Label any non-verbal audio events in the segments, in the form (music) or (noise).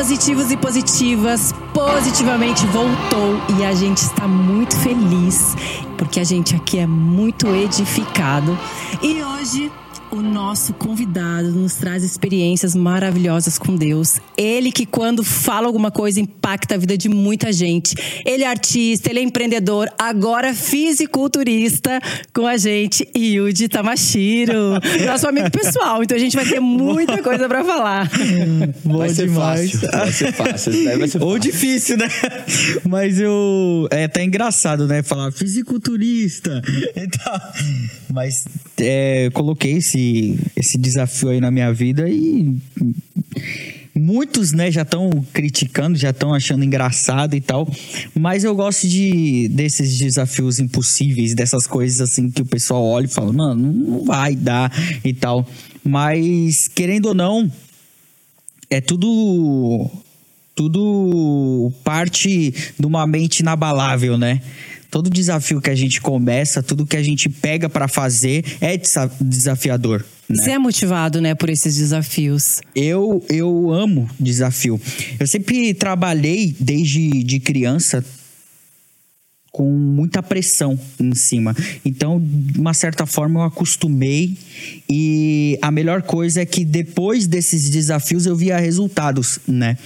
Positivos e positivas, positivamente voltou e a gente está muito feliz porque a gente aqui é muito edificado. E hoje o nosso convidado nos traz experiências maravilhosas com Deus. Ele que, quando fala alguma coisa, impacta a vida de muita gente. Ele é artista, ele é empreendedor, agora fisiculturista com a gente, Yudi Tamashiro, (laughs) nosso amigo pessoal. Então a gente vai ter muita coisa para falar. Bom vai ser demais. Fácil. Vai ser fácil. Vai ser fácil. Ou difícil, né? Mas eu. É até engraçado, né? Falar fisiculturista. (laughs) Então, mas é, coloquei esse esse, esse desafio aí na minha vida e muitos, né, já estão criticando, já estão achando engraçado e tal, mas eu gosto de desses desafios impossíveis, dessas coisas assim que o pessoal olha e fala, mano, não vai dar e tal. Mas querendo ou não, é tudo tudo parte de uma mente inabalável, né? Todo desafio que a gente começa, tudo que a gente pega para fazer é desafiador. Né? Você é motivado, né, por esses desafios? Eu, eu amo desafio. Eu sempre trabalhei desde de criança com muita pressão em cima. Então, de uma certa forma, eu acostumei e a melhor coisa é que depois desses desafios eu via resultados, né?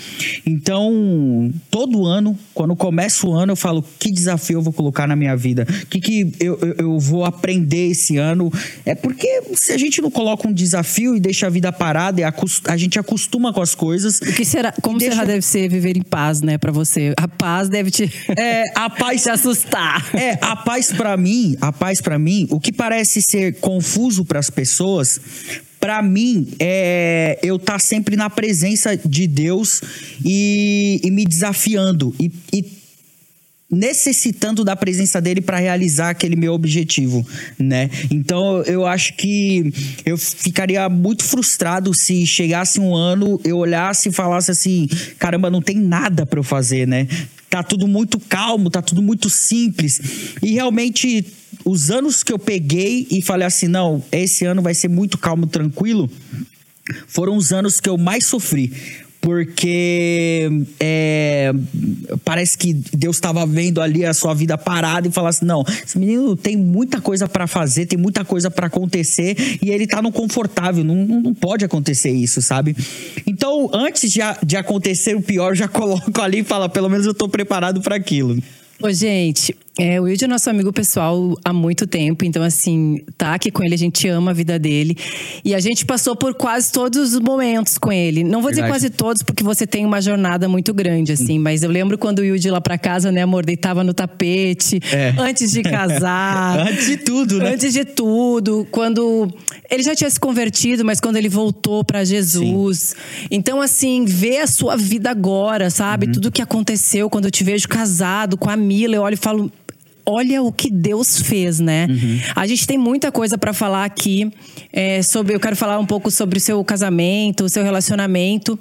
Então, todo ano, quando começa o ano, eu falo que desafio eu vou colocar na minha vida, o que, que eu, eu, eu, vou aprender esse ano. É porque se a gente não coloca um desafio e deixa a vida parada, a gente acostuma com as coisas. O que será? Como deixa... será deve ser viver em paz, né, para você? A paz deve te. É, a (laughs) paz. te assustar assustar. É, a paz para mim, a paz para mim, o que parece ser confuso para as pessoas, para mim é eu estar tá sempre na presença de Deus e, e me desafiando e, e necessitando da presença dele para realizar aquele meu objetivo, né? Então eu acho que eu ficaria muito frustrado se chegasse um ano, eu olhasse e falasse assim, caramba, não tem nada para eu fazer, né? tá tudo muito calmo, tá tudo muito simples. E realmente, os anos que eu peguei e falei assim: não, esse ano vai ser muito calmo, tranquilo, foram os anos que eu mais sofri porque é, parece que Deus estava vendo ali a sua vida parada e falasse assim, não, esse menino tem muita coisa para fazer, tem muita coisa para acontecer e ele tá no confortável, não, não pode acontecer isso, sabe? Então, antes de, de acontecer o pior, já (laughs) coloco ali e fala, pelo menos eu tô preparado para aquilo. Ô, gente, é, o Wilde é nosso amigo pessoal há muito tempo, então, assim, tá aqui com ele, a gente ama a vida dele. E a gente passou por quase todos os momentos com ele. Não vou dizer quase todos, porque você tem uma jornada muito grande, assim, mas eu lembro quando o Wilde lá pra casa, né, amor, deitava no tapete, é. antes de casar. (laughs) antes de tudo, né? Antes de tudo. Quando. Ele já tinha se convertido, mas quando ele voltou para Jesus. Sim. Então, assim, ver a sua vida agora, sabe? Uhum. Tudo que aconteceu quando eu te vejo casado com a Mila, eu olho e falo olha o que Deus fez, né? Uhum. A gente tem muita coisa para falar aqui é, sobre. Eu quero falar um pouco sobre o seu casamento, o seu relacionamento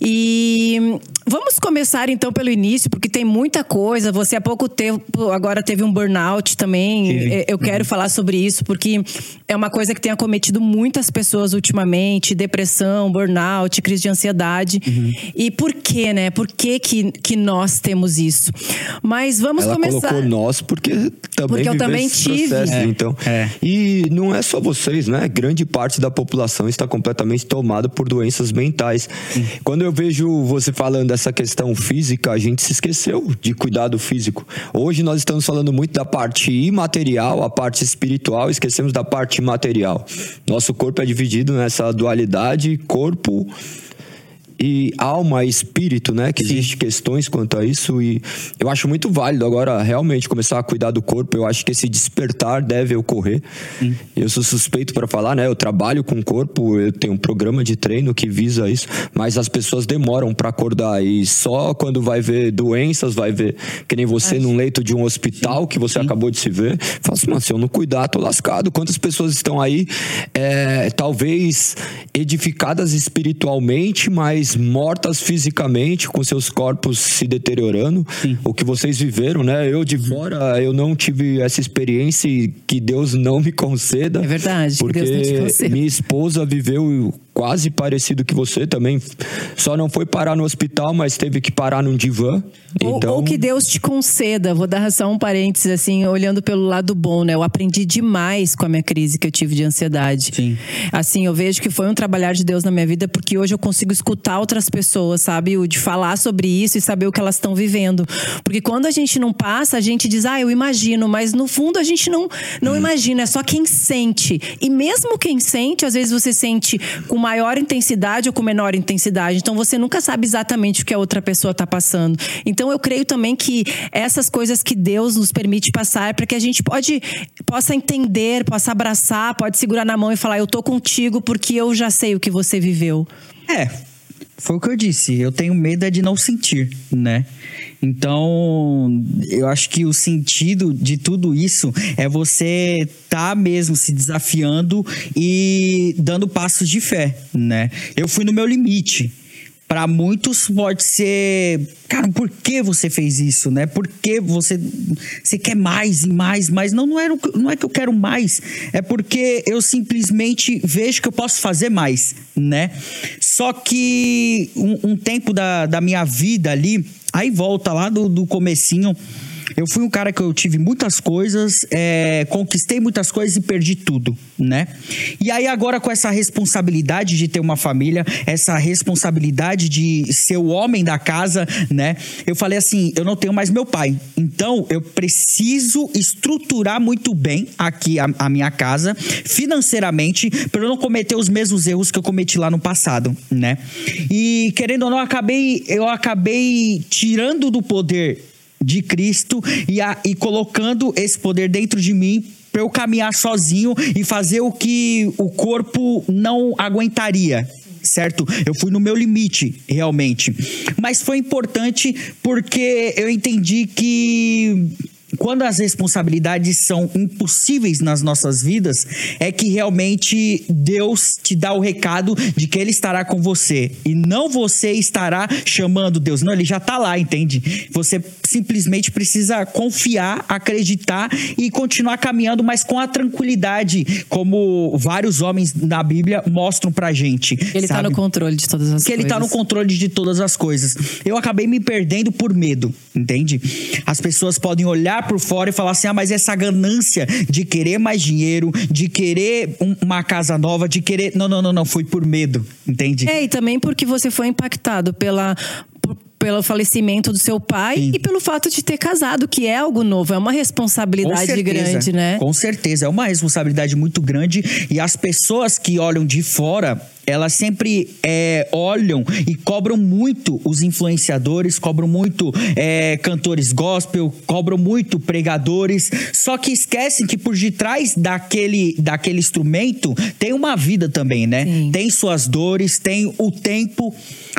e Vamos começar então pelo início, porque tem muita coisa. Você há pouco tempo agora teve um burnout também. Tive. É, eu quero uhum. falar sobre isso, porque é uma coisa que tem acometido muitas pessoas ultimamente: depressão, burnout, crise de ansiedade. Uhum. E por quê, né? Por que, que, que nós temos isso? Mas vamos Ela começar. colocou nós porque também porque eu também tive. Processo, é. Então. É. E não é só vocês, né? Grande parte da população está completamente tomada por doenças mentais. Uhum. Quando eu vejo você falando dessa questão física, a gente se esqueceu de cuidar do físico. Hoje nós estamos falando muito da parte imaterial, a parte espiritual, esquecemos da parte material. Nosso corpo é dividido nessa dualidade corpo e alma e espírito, né? Que existe questões quanto a isso e eu acho muito válido agora realmente começar a cuidar do corpo. Eu acho que esse despertar deve ocorrer. Sim. Eu sou suspeito para falar, né? Eu trabalho com o corpo, eu tenho um programa de treino que visa isso, mas as pessoas demoram para acordar e só quando vai ver doenças, vai ver que nem você acho. num leito de um hospital Sim. que você Sim. acabou de se ver, fala assim, se eu não cuidar, tô lascado. Quantas pessoas estão aí, é, talvez edificadas espiritualmente, mas mortas fisicamente, com seus corpos se deteriorando. Sim. O que vocês viveram, né? Eu de fora, eu não tive essa experiência e que Deus não me conceda. É verdade, porque Deus não te conceda. Minha esposa viveu quase parecido que você também. Só não foi parar no hospital, mas teve que parar num divã. Ou, então... ou que Deus te conceda, vou dar só um parênteses, assim, olhando pelo lado bom, né? Eu aprendi demais com a minha crise que eu tive de ansiedade. Sim. Assim, eu vejo que foi um trabalhar de Deus na minha vida, porque hoje eu consigo escutar outras pessoas, sabe? O de falar sobre isso e saber o que elas estão vivendo. Porque quando a gente não passa, a gente diz, ah, eu imagino, mas no fundo a gente não, não hum. imagina, é só quem sente. E mesmo quem sente, às vezes você sente com maior intensidade ou com menor intensidade. Então você nunca sabe exatamente o que a outra pessoa está passando. Então eu creio também que essas coisas que Deus nos permite passar para que a gente pode, possa entender, possa abraçar, pode segurar na mão e falar: Eu tô contigo porque eu já sei o que você viveu. É, foi o que eu disse. Eu tenho medo é de não sentir, né? Então, eu acho que o sentido de tudo isso é você tá mesmo se desafiando e dando passos de fé, né? Eu fui no meu limite para muitos pode ser, cara, por que você fez isso, né? Por que você, você quer mais e mais, mais? Não, não é, não é que eu quero mais, é porque eu simplesmente vejo que eu posso fazer mais, né? Só que um, um tempo da, da minha vida ali, aí volta lá do, do comecinho, eu fui um cara que eu tive muitas coisas, é, conquistei muitas coisas e perdi tudo, né? E aí agora com essa responsabilidade de ter uma família, essa responsabilidade de ser o homem da casa, né? Eu falei assim, eu não tenho mais meu pai, então eu preciso estruturar muito bem aqui a, a minha casa financeiramente para eu não cometer os mesmos erros que eu cometi lá no passado, né? E querendo ou não, eu acabei, eu acabei tirando do poder de Cristo e, a, e colocando esse poder dentro de mim para eu caminhar sozinho e fazer o que o corpo não aguentaria. Certo? Eu fui no meu limite, realmente. Mas foi importante porque eu entendi que quando as responsabilidades são impossíveis nas nossas vidas, é que realmente Deus te dá o recado de que Ele estará com você. E não você estará chamando Deus. Não, Ele já está lá, entende? Você simplesmente precisa confiar, acreditar e continuar caminhando, mas com a tranquilidade, como vários homens na Bíblia mostram pra gente. Ele está no controle de todas as que coisas. Que Ele está no controle de todas as coisas. Eu acabei me perdendo por medo, entende? As pessoas podem olhar por fora e falar assim: ah, mas essa ganância de querer mais dinheiro, de querer um, uma casa nova, de querer. Não, não, não, não. Foi por medo, entende? É, e também porque você foi impactado pela pelo falecimento do seu pai Sim. e pelo fato de ter casado, que é algo novo, é uma responsabilidade grande, né? Com certeza, é uma responsabilidade muito grande e as pessoas que olham de fora elas sempre é, olham e cobram muito os influenciadores, cobram muito é, cantores gospel, cobram muito pregadores, só que esquecem que por detrás daquele, daquele instrumento tem uma vida também, né? Sim. Tem suas dores, tem o tempo,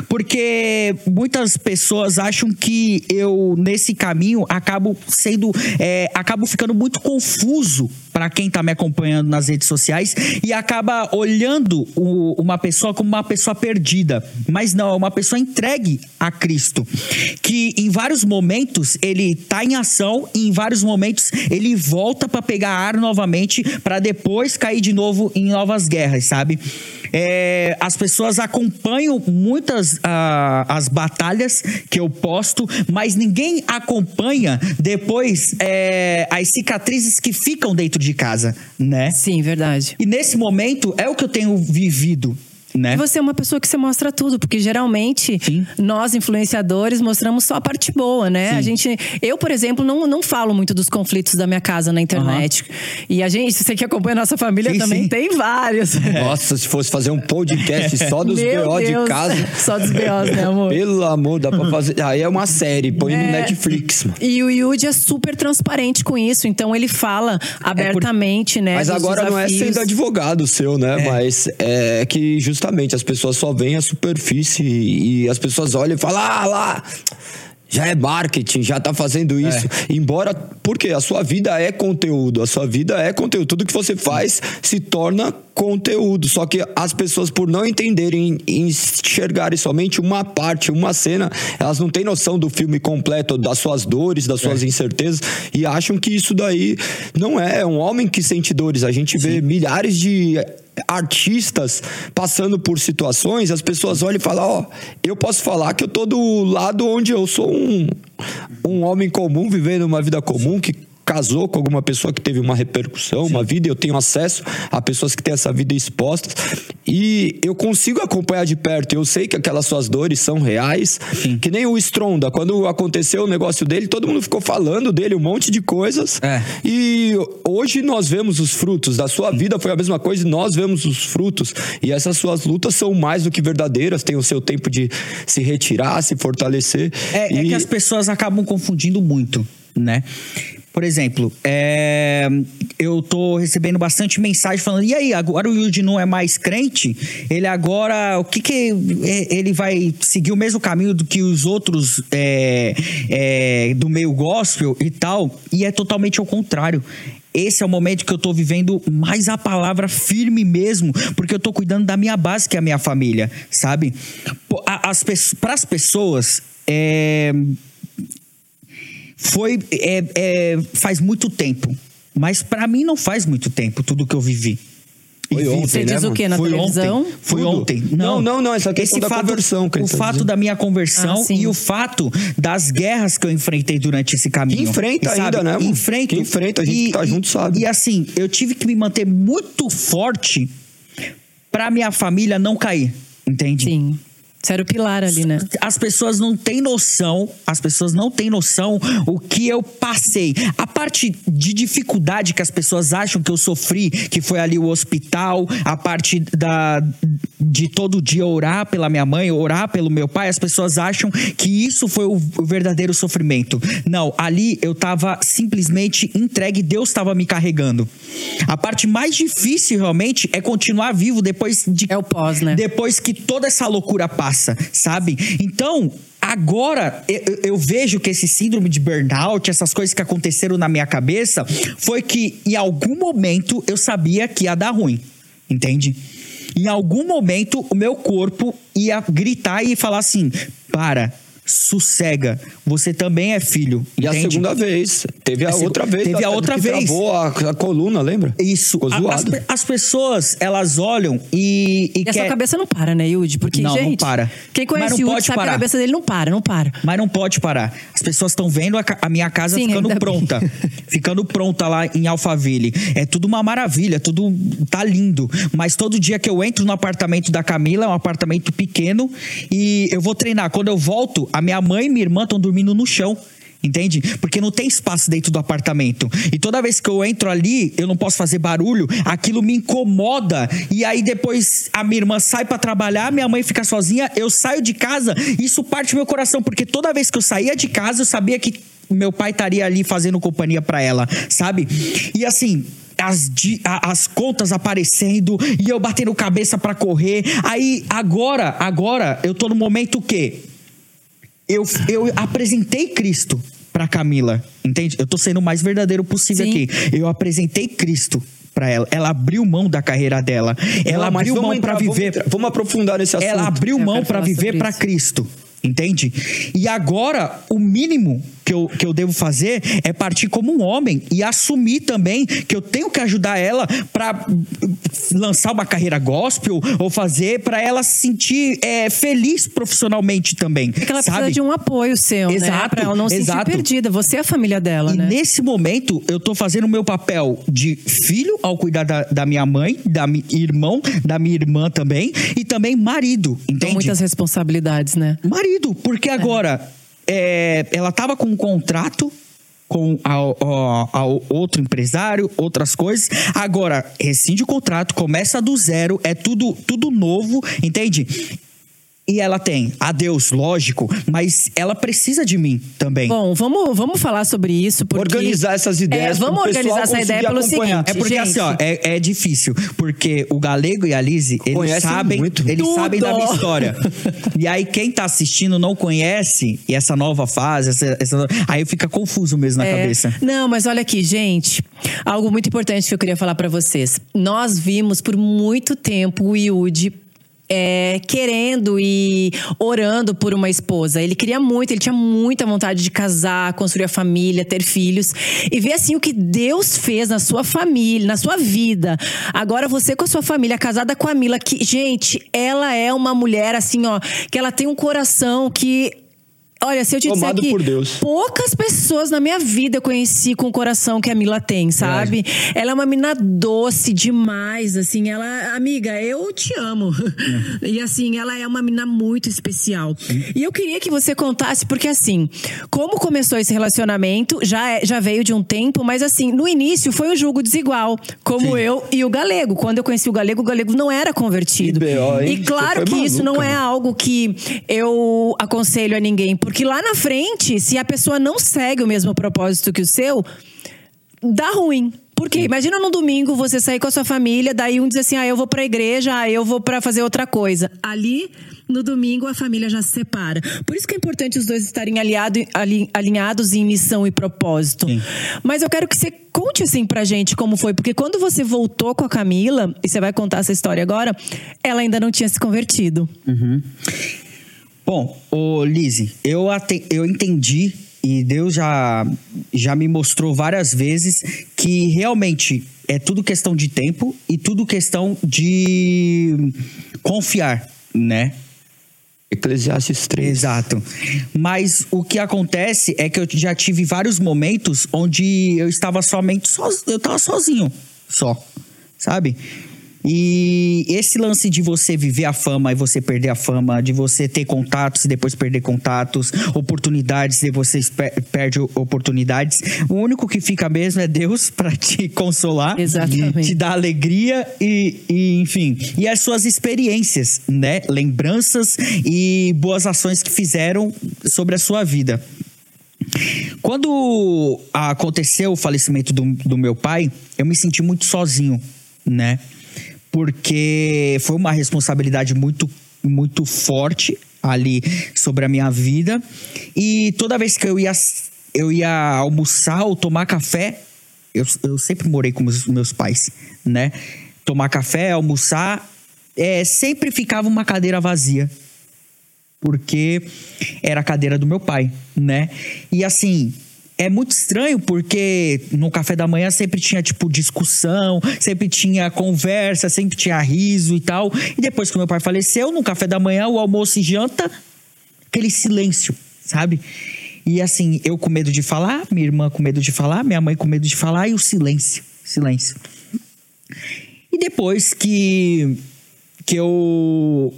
porque muitas pessoas acham que eu, nesse caminho, acabo sendo, é, acabo ficando muito confuso para quem está me acompanhando nas redes sociais e acaba olhando o, uma pessoa como uma pessoa perdida. Mas não, é uma pessoa entregue a Cristo. Que em vários momentos ele está em ação e em vários momentos ele volta para pegar ar novamente para depois cair de novo em novas guerras, sabe? É, as pessoas acompanham muitas uh, as batalhas que eu posto, mas ninguém acompanha depois é, as cicatrizes que ficam dentro de casa, né? Sim, verdade. E nesse momento é o que eu tenho vivido. Né? E você é uma pessoa que você mostra tudo, porque geralmente Sim. nós influenciadores mostramos só a parte boa, né? Sim. A gente, eu, por exemplo, não, não falo muito dos conflitos da minha casa na internet. Uhum. E a gente, você que acompanha a nossa família sim, também tem vários. (laughs) Nossa, se fosse fazer um podcast só dos BO de casa. (laughs) Só dos BOs, né, amor? Pelo amor, dá pra fazer. Aí é uma série, põe é... no Netflix. Mano. E o Yudi é super transparente com isso, então ele fala abertamente, é por... né? Mas agora desafios. não é sendo advogado seu, né? É. Mas é que justamente justamente as pessoas só veem a superfície e, as pessoas olham e falam, ah lá, já é marketing, já tá fazendo isso. É. Embora, porque a sua vida é conteúdo, a sua vida é conteúdo. Tudo que você faz se torna conteúdo. Só que as pessoas, por não entenderem, enxergarem somente uma parte, uma cena, elas não têm noção do filme completo, das suas dores, das suas é. incertezas, e acham que isso daí não é, é um homem que sente dores. A gente Sim. vê milhares de artistas passando por situações, as pessoas olham e falam: Ó, oh, eu posso falar que eu tô do lado onde eu sou um, um homem comum, vivendo uma vida comum, que casou com alguma pessoa que teve uma repercussão, Sim. uma vida, eu tenho acesso a pessoas que têm essa vida expostas e eu consigo acompanhar de perto. Eu sei que aquelas suas dores são reais, Sim. que nem o Stronda, quando aconteceu o negócio dele, todo mundo ficou falando dele um monte de coisas. É. E hoje nós vemos os frutos da sua vida foi a mesma coisa, e nós vemos os frutos e essas suas lutas são mais do que verdadeiras, tem o seu tempo de se retirar, se fortalecer. É, e... é que as pessoas acabam confundindo muito, né? Por exemplo, é, eu tô recebendo bastante mensagem falando: e aí, agora o Yudi não é mais crente? Ele agora, o que que. Ele vai seguir o mesmo caminho do que os outros é, é, do meio gospel e tal? E é totalmente ao contrário esse é o momento que eu tô vivendo mais a palavra firme mesmo, porque eu tô cuidando da minha base, que é a minha família, sabe? Para as pessoas, é, foi é, é, faz muito tempo. Mas para mim não faz muito tempo tudo que eu vivi. Foi ontem, Você diz né, o que na foi televisão? Ontem, foi Tudo. ontem. Não, não, não, essa questão esse da fato, conversão. Que o tá fato dizendo. da minha conversão ah, e o fato das guerras que eu enfrentei durante esse caminho. Que enfrenta sabe? ainda, né? Que enfrenta, a gente e, que tá junto sabe. E assim, eu tive que me manter muito forte pra minha família não cair, entende? Sim. Você era o pilar ali, né? As pessoas não têm noção, as pessoas não têm noção o que eu passei. A parte de dificuldade que as pessoas acham que eu sofri, que foi ali o hospital, a parte da de todo dia orar pela minha mãe, orar pelo meu pai, as pessoas acham que isso foi o, verdadeiro sofrimento. Não, ali eu tava simplesmente entregue, Deus estava me carregando. A parte mais difícil realmente é continuar vivo depois de É o pós, né? Depois que toda essa loucura passa passa, sabe? Então, Agora, eu, eu, vejo que esse síndrome de burnout, essas coisas que aconteceram na minha cabeça, foi que em algum momento eu sabia que ia dar ruim, entende? Em algum momento o meu corpo ia gritar e falar assim: para, sossega. Você também é filho. E entende? a segunda vez. Teve a, a outra vez. Teve a outra vez. Travou a, a, coluna, lembra? Isso. As, as, pessoas, elas olham e. E, e quer... cabeça não para, né, Yudi? Porque, não, gente. Não para. Quem conhece o Yudi sabe parar. que a cabeça dele não para, não para. Mas não pode parar. As pessoas estão vendo a, a, minha casa Sim, ficando pronta. (laughs) ficando pronta lá em Alphaville. É tudo uma maravilha, tudo tá lindo. Mas todo dia que eu entro no apartamento da Camila, é um apartamento pequeno, e eu vou treinar. Quando eu volto, a minha mãe e minha irmã estão dormindo no chão. Entende? Porque não tem espaço dentro do apartamento. E toda vez que eu entro ali, eu não posso fazer barulho, aquilo me incomoda. E aí depois a minha irmã sai para trabalhar, minha mãe fica sozinha, eu saio de casa, isso parte meu coração, porque toda vez que eu saía de casa, eu sabia que meu pai estaria ali fazendo companhia para ela, sabe? E assim, as, as contas aparecendo e eu batendo cabeça para correr. Aí agora, agora eu tô no momento que eu, eu apresentei Cristo para Camila, entende? Eu tô sendo o mais verdadeiro possível Sim. aqui. Eu apresentei Cristo para ela. Ela abriu mão da carreira dela. Ela Não, abriu mão para viver. Vamos, vamos, aprofundar nesse assunto. Ela abriu mão para viver para Cristo. Entende? E agora, o mínimo que eu, que eu devo fazer é partir como um homem e assumir também que eu tenho que ajudar ela para lançar uma carreira gospel ou fazer para ela se sentir é, feliz profissionalmente também. Porque ela sabe? precisa de um apoio seu, né? exato, né? Pra ela não se sentir perdida. Você é a família dela, e né? nesse momento, eu tô fazendo o meu papel de filho ao cuidar da, da minha mãe, da mi, irmão, da minha irmã também, e também marido, entende? Com muitas responsabilidades, né? Marido, porque agora é, ela estava com um contrato com ao, outro empresário, outras coisas. Agora, rescinde o contrato, começa do zero, é tudo, tudo novo, entende? E ela tem a Deus, lógico, mas ela precisa de mim também. Bom, vamos, vamos falar sobre isso. Porque... Organizar essas ideias. É, vamos organizar essa ideia pelo acompanhar. seguinte. É porque gente... assim, ó, é, é, difícil. Porque o Galego e a Lise, eles sabem, muito. eles sabem da minha história. (laughs) e aí, quem tá assistindo não conhece e essa nova fase, essa, essa... aí fica confuso mesmo na é. cabeça. Não, mas olha aqui, gente. Algo muito importante que eu queria falar para vocês. Nós vimos por muito tempo o Yudi é, querendo e orando por uma esposa. Ele queria muito, ele tinha muita vontade de casar, construir a família, ter filhos. E ver assim o que Deus fez na sua família, na sua vida. Agora você com a sua família, casada com a Mila, que, gente, ela é uma mulher assim, ó, que ela tem um coração que Olha, se eu te Tomado disser que por Deus. poucas pessoas na minha vida eu conheci com o coração que a Mila tem, sabe? Ela é uma menina doce demais, assim, ela, amiga, eu te amo. (laughs) E assim, ela é uma menina muito especial. E eu queria que você contasse, porque assim, como começou esse relacionamento, já, é- já veio de um tempo, mas assim, no início foi um julgo desigual, como Sim. eu e o Galego. Quando eu conheci o Galego, o Galego não era convertido. Hein? E claro que foi isso não maluca, é algo que eu aconselho a ninguém, porque lá na frente, se a pessoa não segue o mesmo propósito que o seu, dá ruim. Porque imagina num domingo você sair com a sua família, daí um diz assim: "Ah, eu vou pra igreja, ah, eu vou pra fazer outra coisa". Ali no domingo a família já se separa. Por isso que é importante os dois estarem aliado, ali- alinhados em missão e propósito. Sim. Mas eu quero que você conte assim pra gente como foi, porque quando você voltou com a Camila, e você vai contar essa história agora, ela ainda não tinha se convertido. Bom, ô Lizzie, eu, eu entendi e Deus já, já me mostrou várias vezes que realmente é tudo questão de tempo e tudo questão de confiar, né? Eclesiastes 3. Exato. Mas o que acontece é que eu já tive vários momentos onde eu estava somente sozinho, eu estava sozinho, só, sabe? E esse lance de você viver a fama e você perder a fama, de você ter contatos e depois perder contatos, oportunidades e você per- perde oportunidades, o único que fica mesmo é Deus (laughs) para te consolar, Exatamente. te dar alegria e, e, enfim, e as suas experiências, né? Lembranças e boas ações que fizeram sobre a sua vida. Quando aconteceu o falecimento do, do meu pai, eu me senti muito sozinho, né? Porque foi uma responsabilidade muito, muito forte ali sobre a minha vida. E toda vez que eu ia, eu ia almoçar ou tomar café, eu, eu sempre morei com os meus pais, né? Tomar café, almoçar, é, sempre ficava uma cadeira vazia porque era a cadeira do meu pai, né? E assim, é muito estranho porque no café da manhã sempre tinha tipo discussão, sempre tinha conversa, sempre tinha riso e tal. E depois que meu pai faleceu, no café da manhã, o almoço e janta, aquele silêncio, sabe? E assim, eu com medo de falar, minha irmã com medo de falar, minha mãe com medo de falar e o silêncio, silêncio. E depois que que eu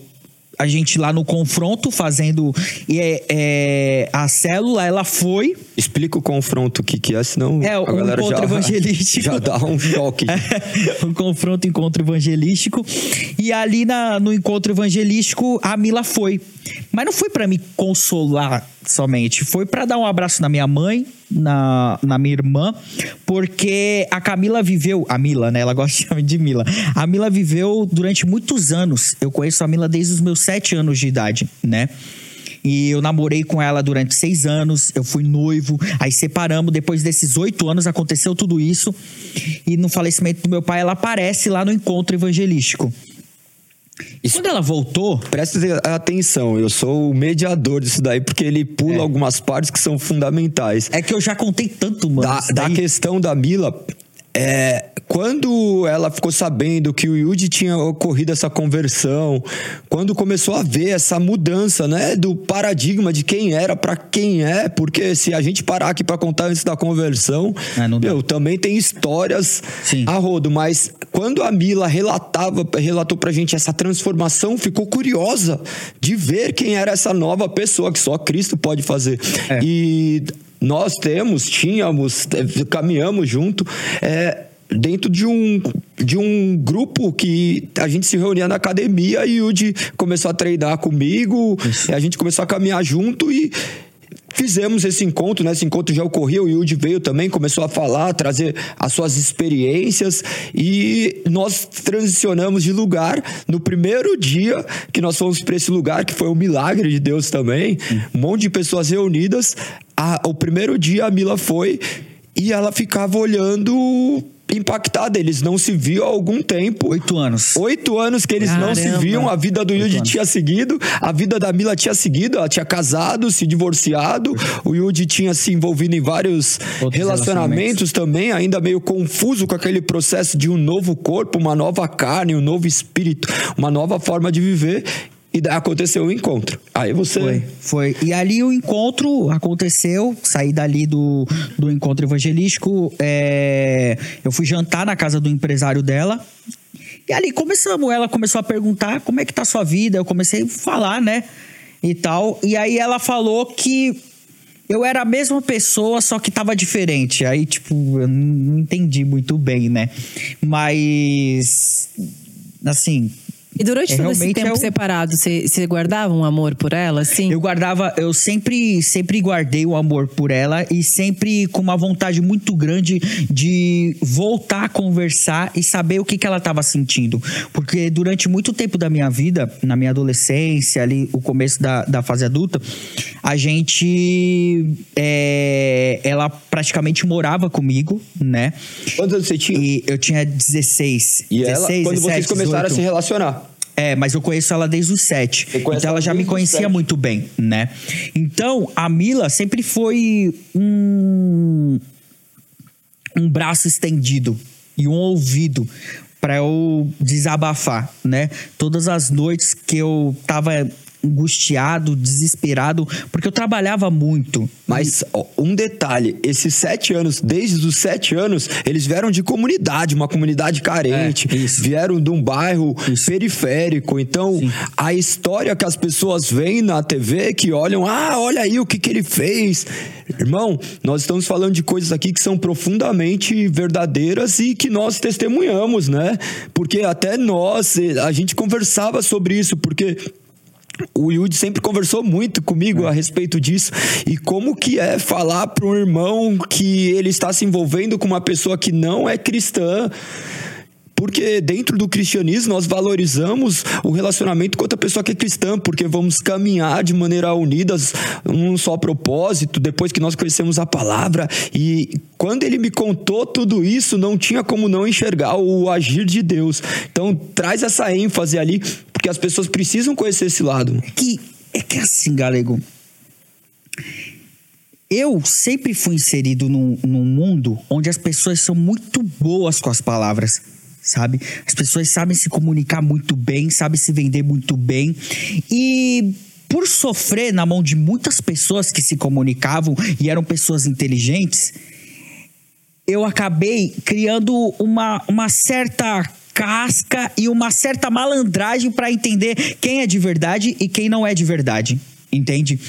a gente lá no confronto fazendo é, é, a célula, ela foi Explica o confronto, o que, que é, senão É, a um galera encontro já, evangelístico. (laughs) já dá um choque. (laughs) um confronto encontro evangelístico. E ali na, no encontro evangelístico a Mila foi. Mas não foi pra me consolar somente. Foi pra dar um abraço na minha mãe na, na minha irmã porque a Camila viveu a Mila né? Ela gosta de chamar de Mila. A Mila viveu durante muitos anos. Eu conheço a Mila desde os meus sete anos de idade né e eu namorei com ela durante seis anos, eu fui noivo, aí separamos. Depois desses oito anos aconteceu tudo isso. E no falecimento do meu pai, ela aparece lá no encontro evangelístico. E quando ela voltou, Presta atenção, eu sou o mediador disso daí, porque ele pula É. algumas partes que são fundamentais. é que eu já contei tanto, mano. da, da questão da Mila, é, quando ela ficou sabendo que o Yudi tinha ocorrido essa conversão, quando começou a ver essa mudança, né, do paradigma de quem era para quem é, porque se a gente parar aqui para contar antes da conversão, É, meu, também tem histórias Sim. a rodo, mas quando a Mila relatava, relatou pra gente essa transformação, ficou curiosa de ver quem era essa nova pessoa que só Cristo pode fazer. É. E nós temos, tínhamos, caminhamos junto, é, dentro de um, de um grupo que a gente se reunia na academia e o Yudi começou a treinar comigo, a gente começou a caminhar junto e fizemos esse encontro, né? Esse encontro já ocorreu, o Yudi veio também, começou a falar, trazer as suas experiências e nós transicionamos de lugar no primeiro dia que nós fomos para esse lugar, que foi um milagre de Deus também, um monte de pessoas reunidas. A- o primeiro dia a Mila foi e ela ficava olhando impactada. Eles não se viam há algum tempo. Oito anos. Oito anos que eles Caramba. não se viam. A vida do Yudi tinha seguido, a vida da Mila tinha seguido. Ela tinha casado, se divorciado. O Yudi tinha se envolvido em vários relacionamentos, relacionamentos também, ainda meio confuso com aquele processo de um novo corpo, uma nova carne, um novo espírito, uma nova forma de viver. E aconteceu o encontro. Aí você. Foi, foi. E ali o encontro aconteceu. Saí dali do, do encontro evangelístico. É, eu fui jantar na casa do empresário dela. E ali começamos. Ela começou a perguntar como é que tá a sua vida. Eu comecei a falar, né? E tal. E aí ela falou que eu era a mesma pessoa, só que tava diferente. Aí, tipo, eu não entendi muito bem, né? Mas. Assim, e durante é, todo esse tempo é separado, você, você guardava um amor por ela, sim? Eu guardava, eu sempre, sempre guardei o amor por ela e sempre com uma vontade muito grande de voltar a conversar e saber o que, que ela estava sentindo. Porque durante muito tempo da minha vida, na minha adolescência, ali, o começo da, da fase adulta, a gente. É, ela praticamente morava comigo, né? Quantos anos você tinha? E eu tinha 16. E 16, ela, quando 17, vocês começaram 18. a se relacionar? É, mas eu conheço ela desde os sete. Então ela já me conhecia muito bem, né? Então a Mila sempre foi um, um braço estendido e um ouvido para eu desabafar, né? Todas as noites que eu tava angustiado, desesperado, porque eu trabalhava muito. Mas ó, um detalhe: esses sete anos, desde os sete anos, eles vieram de comunidade, uma comunidade carente, é, vieram de um bairro isso. periférico. Então, Sim. a história que as pessoas veem na TV, que olham, ah, olha aí o que, que ele fez. Irmão, nós estamos falando de coisas aqui que são profundamente verdadeiras e que nós testemunhamos, né? Porque até nós, a gente conversava sobre isso, porque o Yudi sempre conversou muito comigo é. a respeito disso e como que é falar para um irmão que ele está se envolvendo com uma pessoa que não é cristã porque dentro do cristianismo nós valorizamos o relacionamento com outra pessoa que é cristã, porque vamos caminhar de maneira unidas num só propósito, depois que nós conhecemos a palavra. E quando ele me contou tudo isso, não tinha como não enxergar o agir de Deus. Então traz essa ênfase ali, porque as pessoas precisam conhecer esse lado. É que, é que assim, galego. Eu sempre fui inserido num, num mundo onde as pessoas são muito boas com as palavras sabe? As pessoas sabem se comunicar muito bem, sabem se vender muito bem. E por sofrer na mão de muitas pessoas que se comunicavam e eram pessoas inteligentes, eu acabei criando uma, uma certa casca e uma certa malandragem para entender quem é de verdade e quem não é de verdade. Entende?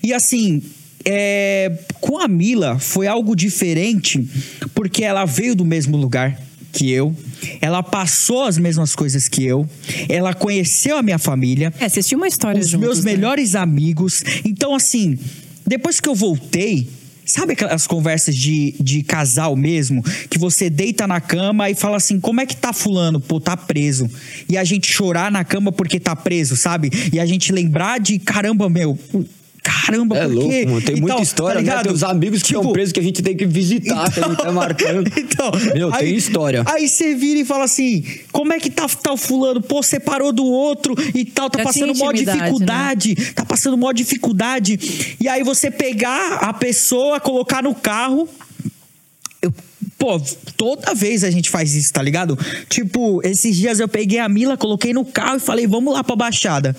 E assim, é, com a Mila foi algo diferente porque ela veio do mesmo lugar que eu, ela passou as mesmas coisas que eu, ela conheceu a minha família. É, uma história Os juntos, meus né? melhores amigos. Então, assim, depois que eu voltei, Sabe aquelas conversas de, de casal mesmo? Que você deita na cama e fala assim: como é que tá fulano? Pô, tá preso. E a gente chorar na cama porque tá preso, sabe? E a gente lembrar de caramba, meu, caramba, é louco, mano. Tem muita história, tá né? Tem os amigos que tipo, estão presos que a gente tem que visitar, então, que a gente tá (laughs) marcando. Então, Meu, aí, tem história. Aí você vira e fala assim: como é que tá, tá o fulano? Pô, separou do outro e tal, tá Já passando maior dificuldade, né? tá passando maior dificuldade. E aí você pegar a pessoa, colocar no carro. Pô, toda vez a gente faz isso, tá ligado? Tipo, esses dias eu peguei a Mila, coloquei no carro e falei, vamos lá pra Baixada.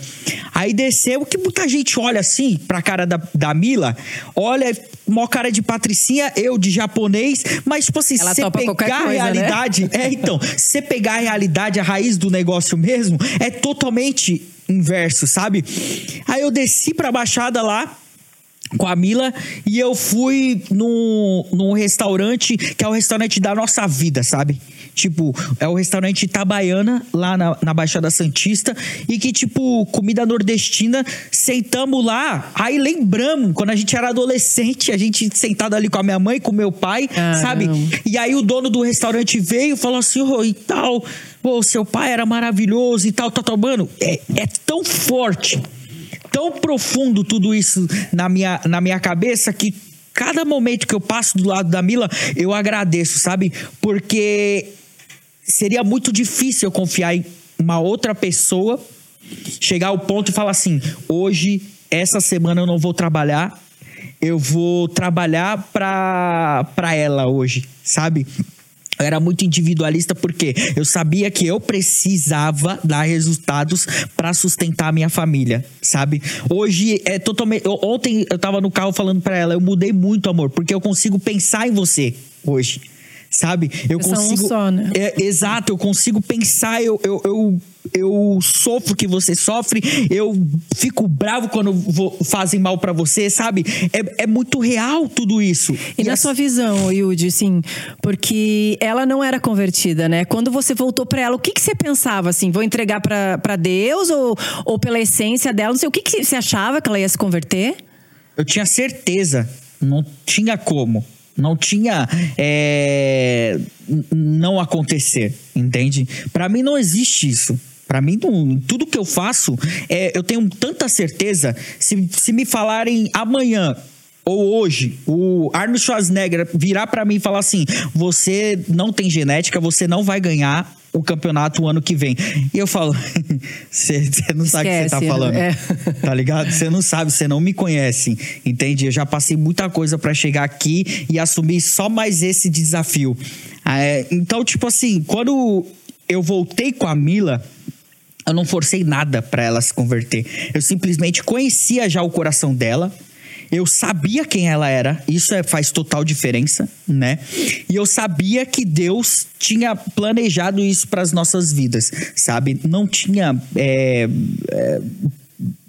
Aí desceu, que muita gente olha assim pra cara da, da Mila, olha, mó cara de patricinha, eu de japonês, mas tipo assim, você pegar coisa, a né? realidade, né? é então, você pegar a realidade, a raiz do negócio mesmo, é totalmente inverso, sabe? Aí eu desci pra Baixada lá, com a Mila e eu fui num, num restaurante que é o restaurante da nossa vida, sabe? Tipo, é o restaurante Itabaiana, lá na, na Baixada Santista, e que, tipo, comida nordestina, sentamos lá, aí lembramos, quando a gente era adolescente, a gente sentado ali com a minha mãe, com o meu pai, Caramba. sabe? E aí o dono do restaurante veio e falou assim, oh, e tal, pô, seu pai era maravilhoso e tal, tal, tal. Mano, é, é tão forte tão profundo tudo isso na minha, na minha cabeça que cada momento que eu passo do lado da Mila, eu agradeço, sabe? Porque seria muito difícil eu confiar em uma outra pessoa, chegar ao ponto e falar assim: hoje, essa semana eu não vou trabalhar, eu vou trabalhar pra, pra ela hoje, sabe? Eu era muito individualista porque eu sabia que eu precisava dar resultados para sustentar a minha família, sabe? Hoje é totalmente. Ontem eu tava no carro falando para ela, eu mudei muito, amor, porque eu consigo pensar em você hoje sabe? Eu consigo. Um só, né? é, exato, eu consigo pensar, eu, eu, eu, eu sofro que você sofre, eu fico bravo quando vou, fazem mal para você, sabe? É, é muito real tudo isso. E, e na sua visão, Yudi, sim, porque ela não era convertida, né? Quando você voltou para ela, o que, que você pensava assim? Vou entregar para Deus ou, ou pela essência dela? Não sei, o que, que você achava que ela ia se converter? Eu tinha certeza, não tinha como não tinha é, não acontecer, entende? Para mim não existe isso. Para mim, tudo que eu faço, é, eu tenho tanta certeza. Se, se me falarem amanhã ou hoje, o Arnold Schwarzenegger virar para mim e falar assim: você não tem genética, você não vai ganhar o campeonato o ano que vem. E eu falo, (laughs) você não sabe o que você tá falando. É. (laughs) Tá ligado? Você não sabe, você não me conhece. Entende? Eu já passei muita coisa para chegar aqui e assumir só mais esse desafio. É, então, tipo assim, quando eu voltei com a Mila, eu não forcei nada para ela se converter. Eu simplesmente conhecia já o coração dela eu sabia quem ela era, isso é, faz total diferença, né? E eu sabia que Deus tinha planejado isso para as nossas vidas, sabe? Não tinha. É, é,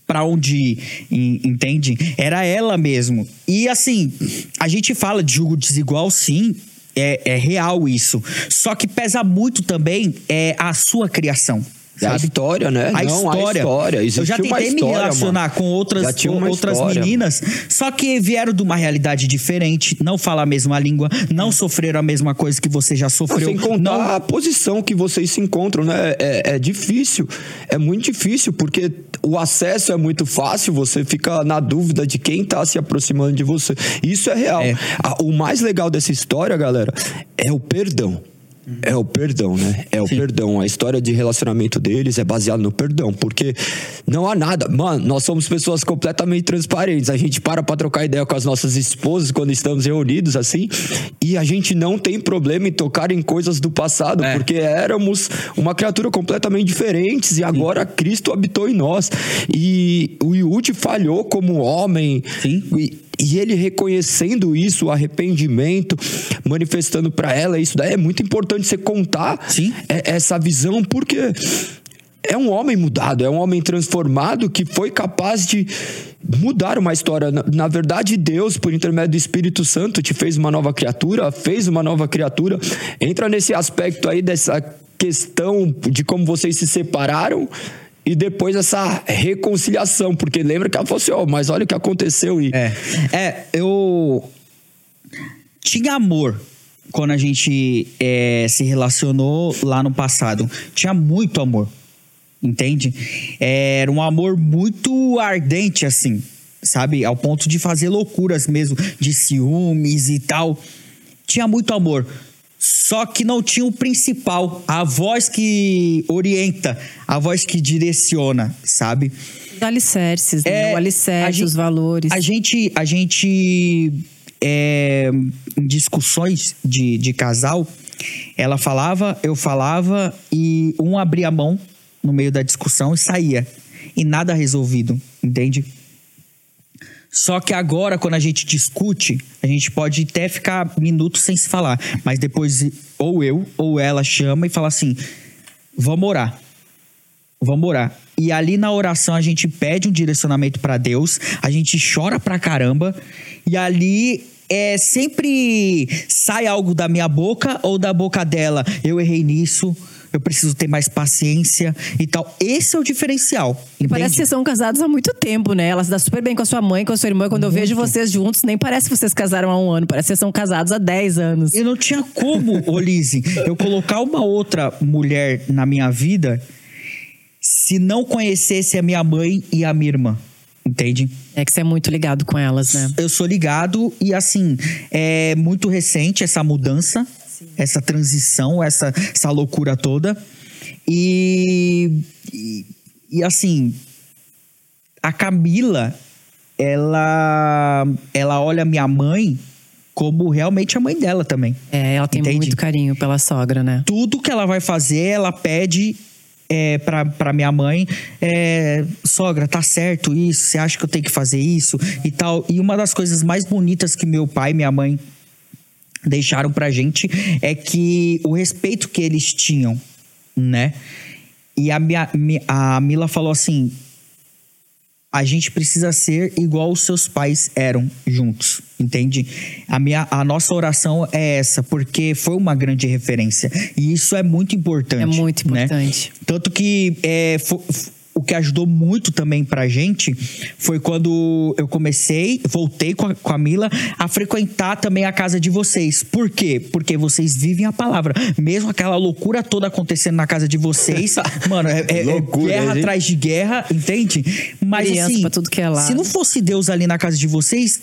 para onde ir, entende? Era ela mesmo. E assim, a gente fala de julgo desigual, sim, é, é, real isso. Só que pesa muito também é a sua criação. A história, né? A Não, história. A história. eu já tentei história, me relacionar mano. com outras, com outras meninas, só que vieram de uma realidade diferente, não falam a mesma língua, não sofreram a mesma coisa que você já sofreu. Sem contar não... a posição que vocês se encontram, né? É, é difícil, é muito difícil, porque o acesso é muito fácil, você fica na dúvida de quem tá se aproximando de você. Isso é real. É. O mais legal dessa história, galera, é o perdão. É o perdão, né? É o Sim. perdão. A história de relacionamento deles é baseada no perdão, porque não há nada. Mano, nós somos pessoas completamente transparentes. A gente para pra trocar ideia com as nossas esposas quando estamos reunidos, assim, e a gente não tem problema em tocar em coisas do passado, é. porque éramos uma criatura completamente diferente e agora Sim. Cristo habitou em nós. E o Yudi falhou como homem. Sim. E, e ele reconhecendo isso, o arrependimento, manifestando para ela isso daí é muito importante você contar Sim. essa visão, porque é um homem mudado, é um homem transformado que foi capaz de mudar uma história. Na, na, verdade, Deus, por intermédio do Espírito Santo, te fez uma nova criatura, fez uma nova criatura. Entra nesse aspecto aí dessa questão de como vocês se separaram e depois essa reconciliação, porque lembra que ela falou assim, ó, oh, mas olha o que aconteceu e... É, é eu tinha amor quando a gente é, se relacionou lá no passado. Tinha muito amor, entende? Era um amor muito ardente, assim, sabe? Ao ponto de fazer loucuras mesmo, de ciúmes e tal. Tinha muito amor. Só que não tinha o principal, a voz que orienta, a voz que direciona, sabe? Os alicerces, né? é, O alicerce, gente, os valores. A gente, a gente é, em discussões de, de casal, ela falava, eu falava e um abria a mão no meio da discussão e saía. E nada resolvido, entende? Só que agora, quando a gente discute, a gente pode até ficar minutos sem se falar. Mas depois, ou eu ou ela chama e fala assim: vamos orar. Vamos orar. E ali na oração a gente pede um direcionamento para Deus, a gente chora pra caramba, e ali é sempre sai algo da minha boca ou da boca dela. Eu errei nisso, eu preciso ter mais paciência e tal. Esse é o diferencial. E parece que vocês são casados há muito tempo, né? Ela se dá super bem com a sua mãe, com a sua irmã. Quando muito. eu vejo vocês juntos, nem parece que vocês casaram há um ano. Parece que vocês são casados há 10 anos. Eu não tinha como, Olise, eu colocar uma outra mulher na minha vida se não conhecesse a minha mãe e a minha irmã. Entende? É que você é muito ligado com elas, né? Eu sou ligado e assim, é muito recente essa mudança. Essa transição, essa, essa loucura toda. E, e, e assim, a Camila, ela, ela olha minha mãe como realmente a mãe dela também. É, ela tem entende? muito carinho pela sogra, né? Tudo que ela vai fazer, ela pede é, pra, pra minha mãe, é, sogra, tá certo isso? Você acha que eu tenho que fazer isso? E tal. E uma das coisas mais bonitas que meu pai e minha mãe deixaram pra gente é que o respeito que eles tinham, né? E a, minha, a Mila falou assim: a gente precisa ser igual os seus pais eram juntos, entende? A, minha, a nossa oração é essa, porque foi uma grande referência. E isso é muito importante. É muito né? importante. Né? Tanto que é, foi, o que ajudou muito também pra gente foi quando eu comecei, voltei com a, com a Mila, a frequentar também a casa de vocês. Por quê? Porque vocês vivem a palavra. Mesmo aquela loucura toda acontecendo na casa de vocês, (laughs) mano, é, é, é guerra atrás de guerra, entende? Mas Criança assim, tudo que é lá. se não fosse Deus ali na casa de vocês,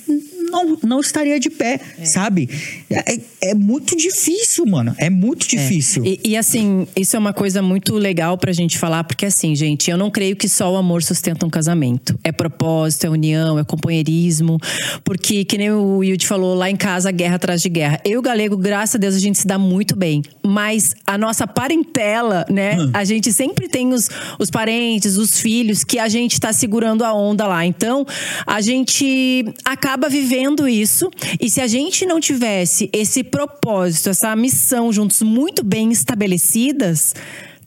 não, não estaria de pé, é. sabe? É, é, muito difícil, mano. É muito é. difícil. É. E, e, assim, isso é uma coisa muito legal pra gente falar, porque assim, gente, eu não creio que só o amor sustenta um casamento. É propósito, é união, é companheirismo. Porque, que nem o Yudi falou, lá em casa, guerra atrás de guerra. Eu e o Galego, graças a Deus, a gente se dá muito bem. Mas a nossa parentela, né? Hum. A gente sempre tem os, os parentes, os filhos, que a gente tá segurando a onda lá. Então, a gente acaba vivendo vivendo isso. E se a gente não tivesse esse propósito, essa missão juntos muito bem estabelecidas,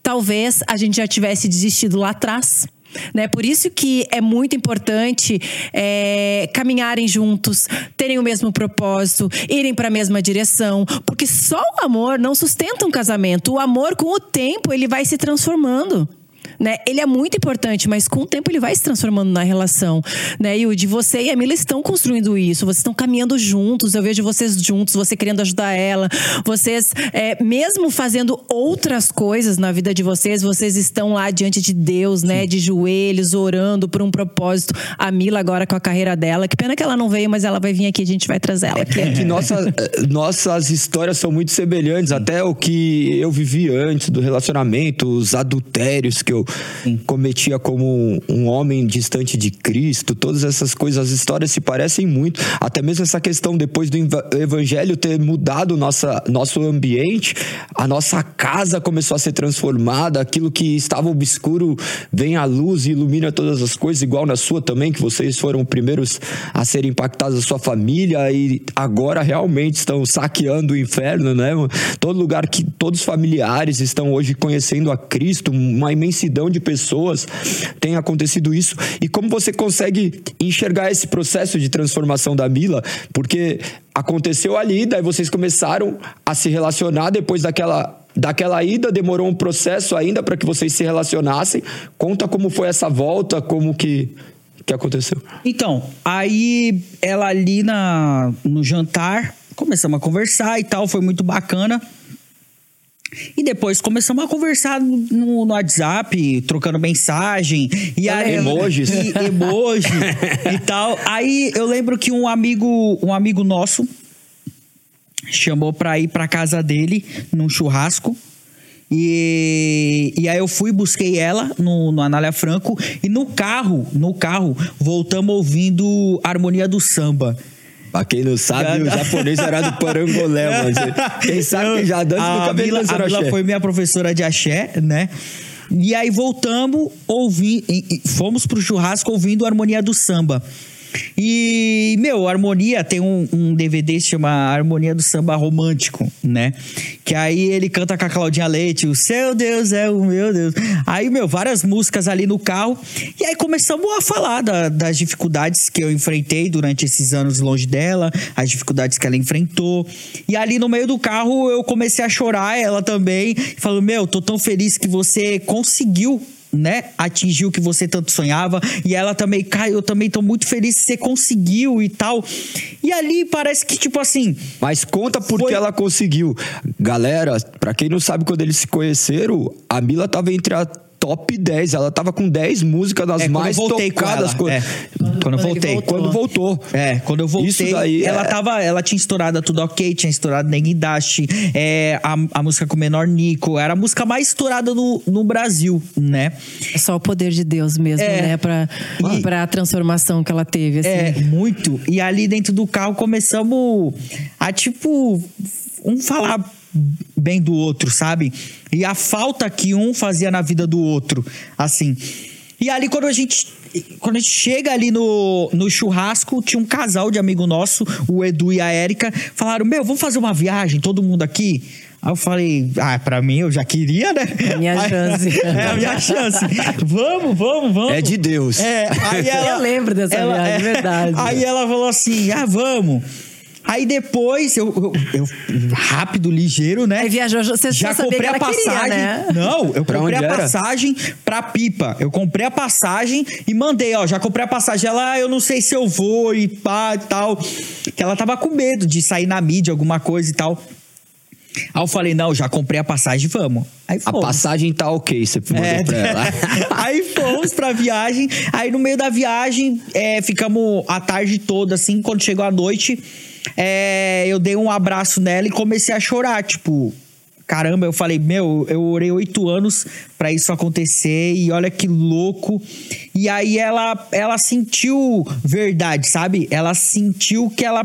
talvez a gente já tivesse desistido lá atrás. Né? Por isso que é muito importante é, caminharem juntos, terem o mesmo propósito, irem para a mesma direção, porque só o amor não sustenta um casamento. O amor, com o tempo, ele vai se transformando né? Ele é muito importante, mas com o tempo ele vai se transformando na relação, né? Yudi, você e a Mila estão construindo isso, vocês estão caminhando juntos, eu vejo vocês juntos, você querendo ajudar ela, vocês, é, mesmo fazendo outras coisas na vida de vocês, vocês estão lá diante de Deus, né? Sim. De joelhos, orando por um propósito. A Mila agora com a carreira dela, que pena que ela não veio, mas ela vai vir aqui, a gente vai trazer ela aqui. É que nossa, nossas histórias são muito semelhantes, até o que eu vivi antes do relacionamento, os adultérios que eu Cometia como um homem distante de Cristo, todas essas coisas, as histórias se parecem muito. Até mesmo essa questão depois do evangelho ter mudado nossa, nosso ambiente, a nossa casa começou a ser transformada, aquilo que estava obscuro vem à luz e ilumina todas as coisas, igual na sua também, que vocês foram os primeiros a serem impactados a sua família e agora realmente estão saqueando o inferno, né? Todo lugar que todos os familiares estão hoje conhecendo a Cristo, uma imensidão de pessoas tem acontecido isso. E como você consegue enxergar esse processo de transformação da Mila? Porque aconteceu ali, daí vocês começaram a se relacionar depois daquela daquela ida demorou um processo ainda para que vocês se relacionassem. Conta como foi essa volta, como que que aconteceu. Então, aí ela ali na no jantar, começamos a conversar e tal, foi muito bacana. E depois começamos a conversar no, no WhatsApp, trocando mensagem. E aí, emojis. E, (laughs) emoji e tal. Aí eu lembro que um amigo, um amigo nosso chamou pra ir pra casa dele num churrasco. E, e aí eu fui, busquei ela no, no Anália Franco e no carro, no carro, voltamos ouvindo Harmonia do Samba. Pra quem não sabe, o japonês era do Parangolé, mano. Quem sabe já dança no cabelo A Bila foi minha professora de axé, né? E aí voltamos, ouvi, fomos pro churrasco ouvindo a harmonia do samba. E, meu, Harmonia tem um, um DVD que se chama Harmonia do Samba Romântico, né? Que aí ele canta com a Claudinha Leite, o seu Deus é o meu Deus. Aí, meu, várias músicas ali no carro. E aí começamos a falar da, das dificuldades que eu enfrentei durante esses anos longe dela, as dificuldades que ela enfrentou. E ali no meio do carro eu comecei a chorar, ela também, falando: Meu, tô tão feliz que você conseguiu né, atingiu o que você tanto sonhava. E ela também, caiu eu também tô muito feliz que você conseguiu e tal. E ali parece que, tipo assim. Mas conta por foi... que ela conseguiu. Galera, pra quem não sabe, quando eles se conheceram, a Mila tava entre a top 10. Ela tava com 10 músicas das É, quando mais eu tocadas. ela, co- é. Quando eu ele voltei. voltou. Quando voltou. É, quando eu voltei, Isso daí ela é- tava, ela tinha estourado tudo ok, tinha estourado Negidashi, é, a, a música com o menor Nico, era a música mais estourada no, no Brasil, né? É só o poder de Deus mesmo, É. né? Pra, E- pra transformação que ela teve, assim. É, muito. E ali dentro do carro começamos a, tipo, um falar bem do outro, sabe? E a falta que um fazia na vida do outro, assim. E ali quando a gente. Quando a gente chega ali no, no churrasco, tinha um casal de amigo nosso, o Edu e a Érica, falaram: Meu, vamos fazer uma viagem, todo mundo aqui? Aí eu falei, ah, pra mim eu já queria, né? É a minha Aí- chance. (laughs) é a minha chance. Vamos, vamos, vamos. É de Deus. É, aí (laughs) ela, Eu lembro dessa viagem, de verdade. Aí ela falou assim: ah, vamos. Aí depois, eu, eu- eu- rápido, ligeiro, né? Aí viajou, você já comprei a ela queria, passagem. né? Não, eu Pra comprei onde a era? passagem pra Pipa. Eu comprei a passagem e mandei, ó, já comprei a passagem. Ela, ah, eu não sei se eu vou e pá e tal. Que ela tava com medo de sair na mídia, alguma coisa e tal. Aí eu falei, não, já comprei a passagem, vamos. Aí A fomos. passagem tá ok, você mandou É, pra ela. (laughs) aí fomos pra viagem. Aí no meio da viagem, é, ficamos a tarde toda, assim. Quando chegou a noite, é, eu dei um abraço nela e comecei a chorar. Tipo, caramba, eu falei, meu, eu orei oito anos pra isso acontecer e olha que louco. E aí ela, ela sentiu verdade, sabe? Ela sentiu que ela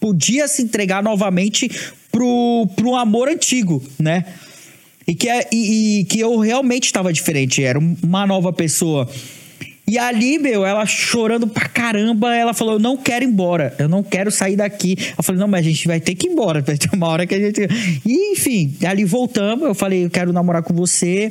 podia se entregar novamente pro, pro amor antigo, né? E que, é- e, e que eu realmente estava diferente, era um- uma nova pessoa. E ali, meu, ela chorando pra caramba, ela falou: Eu não quero ir embora, eu não quero sair daqui. Eu falei: Não, mas a gente vai ter que ir embora, vai ter uma hora que a gente. E, enfim, ali voltamos, eu falei: Eu quero namorar com você.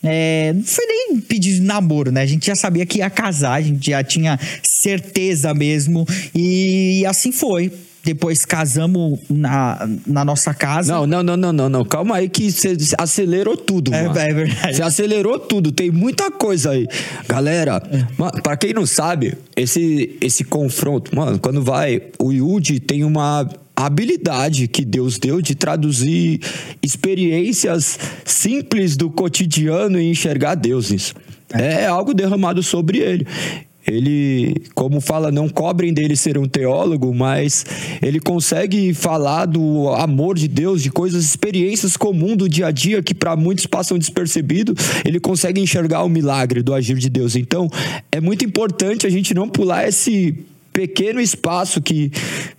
É, não foi nem pedir namoro, né? A gente já sabia que ia casar, a gente já tinha certeza mesmo. E assim foi. Depois casamos na, na nossa casa. Não, não, não, não, não, não. Calma aí que você acelerou tudo, É, mano. é verdade. Você acelerou tudo, tem muita coisa aí. Galera, ma- pra quem não sabe, esse, esse confronto, mano, quando vai, o Yudi tem uma habilidade que Deus deu de traduzir experiências simples do cotidiano e enxergar Deus nisso. É algo derramado sobre ele. Ele, como fala, não cobrem dele ser um teólogo, mas ele consegue falar do amor de Deus, de coisas, experiências comuns do dia a dia que para muitos passam despercebido. Ele consegue enxergar o milagre do agir de Deus. Então, é muito importante a gente não pular esse pequeno espaço que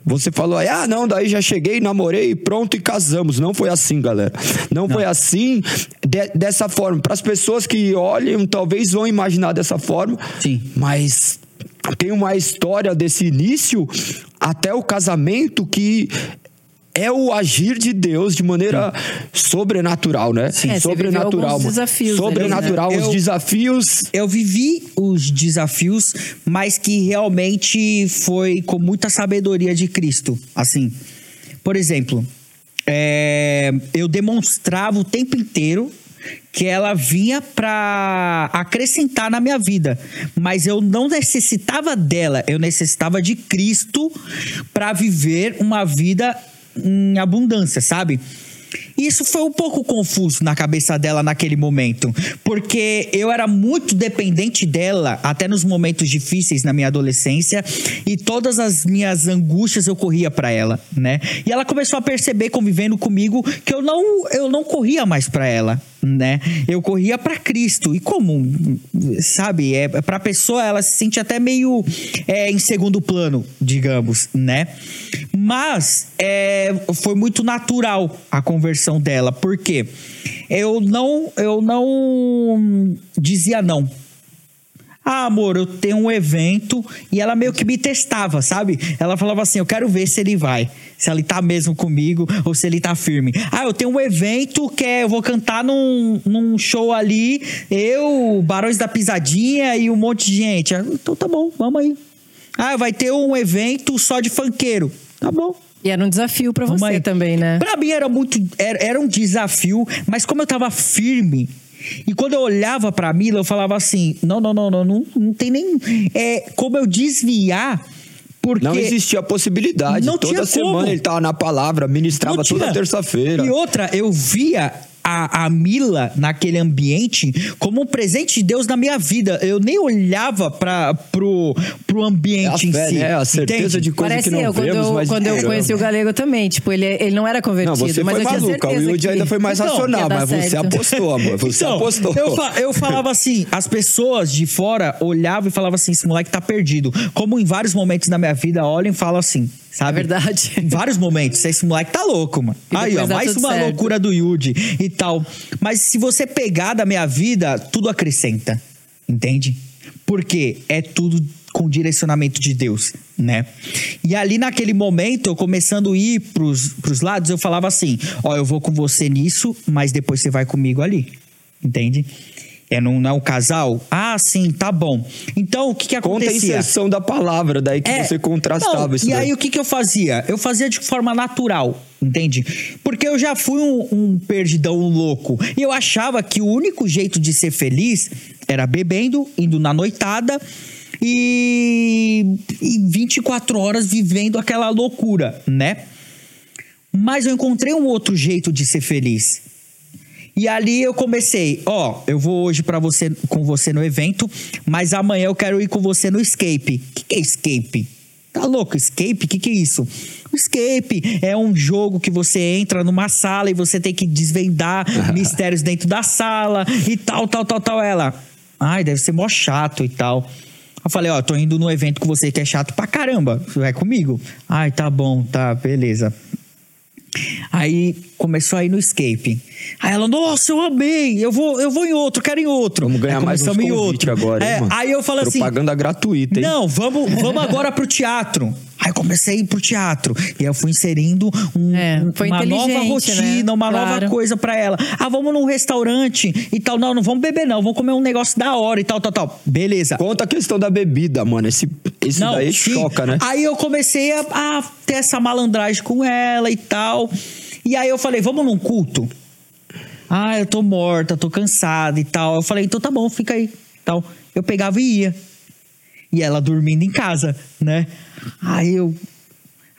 você falou aí, ah, não, daí já cheguei, namorei, pronto e casamos. Não foi assim, galera. Não, foi assim de- dessa forma. Para as pessoas que olham, talvez vão imaginar dessa forma. Sim. Mas tem uma história desse início até o casamento que é o agir de Deus de maneira sobrenatural, né? É, você viveu sobrenatural. alguns desafios ali, né? Sobrenatural, os Eu- desafios eu vivi os desafios, mas que realmente foi com muita sabedoria de Cristo. Assim, por exemplo, é, eu demonstrava o tempo inteiro que ela vinha pra acrescentar na minha vida, mas eu não necessitava dela, eu necessitava de Cristo pra viver uma vida em abundância, sabe? Isso foi um pouco confuso na cabeça dela naquele momento, porque eu era muito dependente dela, até nos momentos difíceis na minha adolescência, e todas as minhas angústias eu corria pra ela, né? E ela começou a perceber convivendo comigo que eu não eu não corria mais pra ela, né? Eu corria pra Cristo. E como, sabe, é para pessoa ela se sente até meio é, em segundo plano, digamos, né? Mas é, foi muito natural a conversão dela, porque eu não eu não dizia não. Ah, amor, eu tenho um evento e ela meio que me testava, sabe? Ela falava assim: eu quero ver se ele vai, se ele tá mesmo comigo ou se ele tá firme. Ah, eu tenho um evento que é, eu vou cantar num, num show ali, eu, Barões da Pisadinha e um monte de gente. Ah, Então tá bom, vamos aí. Ah, vai ter um evento só de funkeiro. Tá bom. E era um desafio pra você Mãe, também, né? Pra mim era muito. Era, era um desafio, mas como eu tava firme. E quando eu olhava pra Mila, eu falava assim: não, não, não, não, não, não tem nem. É, como eu desviar. Porque não existia a possibilidade. Não toda tinha semana como. ele tava na palavra, ministrava toda terça-feira. E outra, eu via a, a Mila naquele ambiente como um presente de Deus na minha vida. Eu nem olhava para pro, pro ambiente É em a fé, si. né? A certeza entende? de coisa Parece que não eu, quando, vemos, eu, mas quando eu esperamos. conheci o Galego também. Tipo, ele, ele não era convertido, Não, você mas foi eu tinha maluca. O Yudi que... ainda foi mais Então, racional, mas você certo. apostou, amor. Você Então, apostou. Eu, fa- eu falava assim, as pessoas de fora olhavam e falavam assim: esse moleque tá perdido. Como em vários momentos da minha vida olham e falam assim, sabe? É verdade. Em vários momentos, esse moleque tá louco, mano. E Aí, ó, mais uma certo. loucura do Yudi e tal. Mas se você pegar da minha vida, tudo acrescenta. Entende? Porque é tudo com direcionamento de Deus, né? E ali naquele momento, eu começando a ir pros, pros lados, eu falava assim: Ó, eu vou com você nisso, mas depois você vai comigo ali. Entende? É, não, não é um casal? Ah, sim, tá bom. Então, o que que Conta a acontecia? inserção da palavra, daí que É, você contrastava não, isso. E daí. aí o que, que eu fazia? Eu fazia de forma natural, entende? Porque eu já fui um, um perdidão louco. E eu achava que o único jeito de ser feliz era bebendo, indo na noitada e, e 24 horas vivendo aquela loucura, né? Mas eu encontrei um outro jeito de ser feliz. E ali eu comecei, ó, eu vou hoje para você com você no evento, mas amanhã eu quero ir com você no escape. O que, que é escape? Tá louco? Escape? O que, que é isso? O escape é um jogo que você entra numa sala e você tem que desvendar (laughs) mistérios dentro da sala e tal, tal, tal, tal. Ela, ai, deve ser mó chato e tal. Eu falei, ó, tô indo no evento com você que é chato pra caramba. Você vai comigo? Ai, tá bom, tá, beleza. Aí começou a ir no escape. Aí ela, nossa, eu amei, eu vou, eu vou em outro, quero em outro. Vamos ganhar Aí mais uns em convite agora, hein, É, mano? aí eu falo assim, Propaganda gratuita, hein? não, vamos, vamos agora pro teatro. Aí eu comecei a ir pro teatro. E aí eu fui inserindo um- É, foi uma nova inteligente, rotina, né? uma nova Claro. coisa pra ela. Ah, vamos num restaurante e tal. Não, não vamos beber, não. Vamos comer um negócio da hora e tal, tal, tal. Beleza. Conta a questão da bebida, mano. Esse, esse Não, daí sim. choca, né? Aí eu comecei a, a ter essa malandragem com ela e tal. E aí eu falei, vamos num culto? Ah, eu tô morta, tô cansada e tal. Eu falei, então tá bom, fica aí. Tal. Eu pegava e ia. E ela dormindo em casa, né? Aí eu.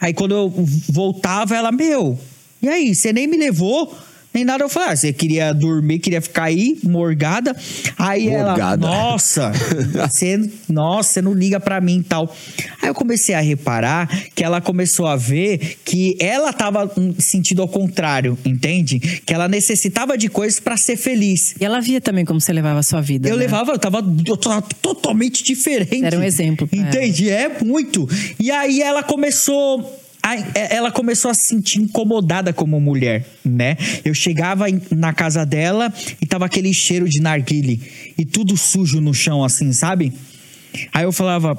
Aí quando eu voltava, ela, meu, e aí, você nem me levou? Nem nada, eu falei, ah, você queria dormir, queria ficar aí, morgada. Aí ela, Morgada. nossa, (laughs) você, nossa, você não liga pra mim e tal. Aí eu comecei a reparar que ela começou a ver que ela tava em sentido ao contrário, entende? Que ela necessitava de coisas pra ser feliz. E ela via também como você levava a sua vida. Eu né? levava, eu tava, eu tava totalmente diferente. Era um exemplo pra Entende? É muito. E aí ela começou. É- ela começou a se sentir incomodada como mulher, né? Eu chegava na casa dela e tava aquele cheiro de narguile e tudo sujo no chão, assim, sabe? Aí eu falava,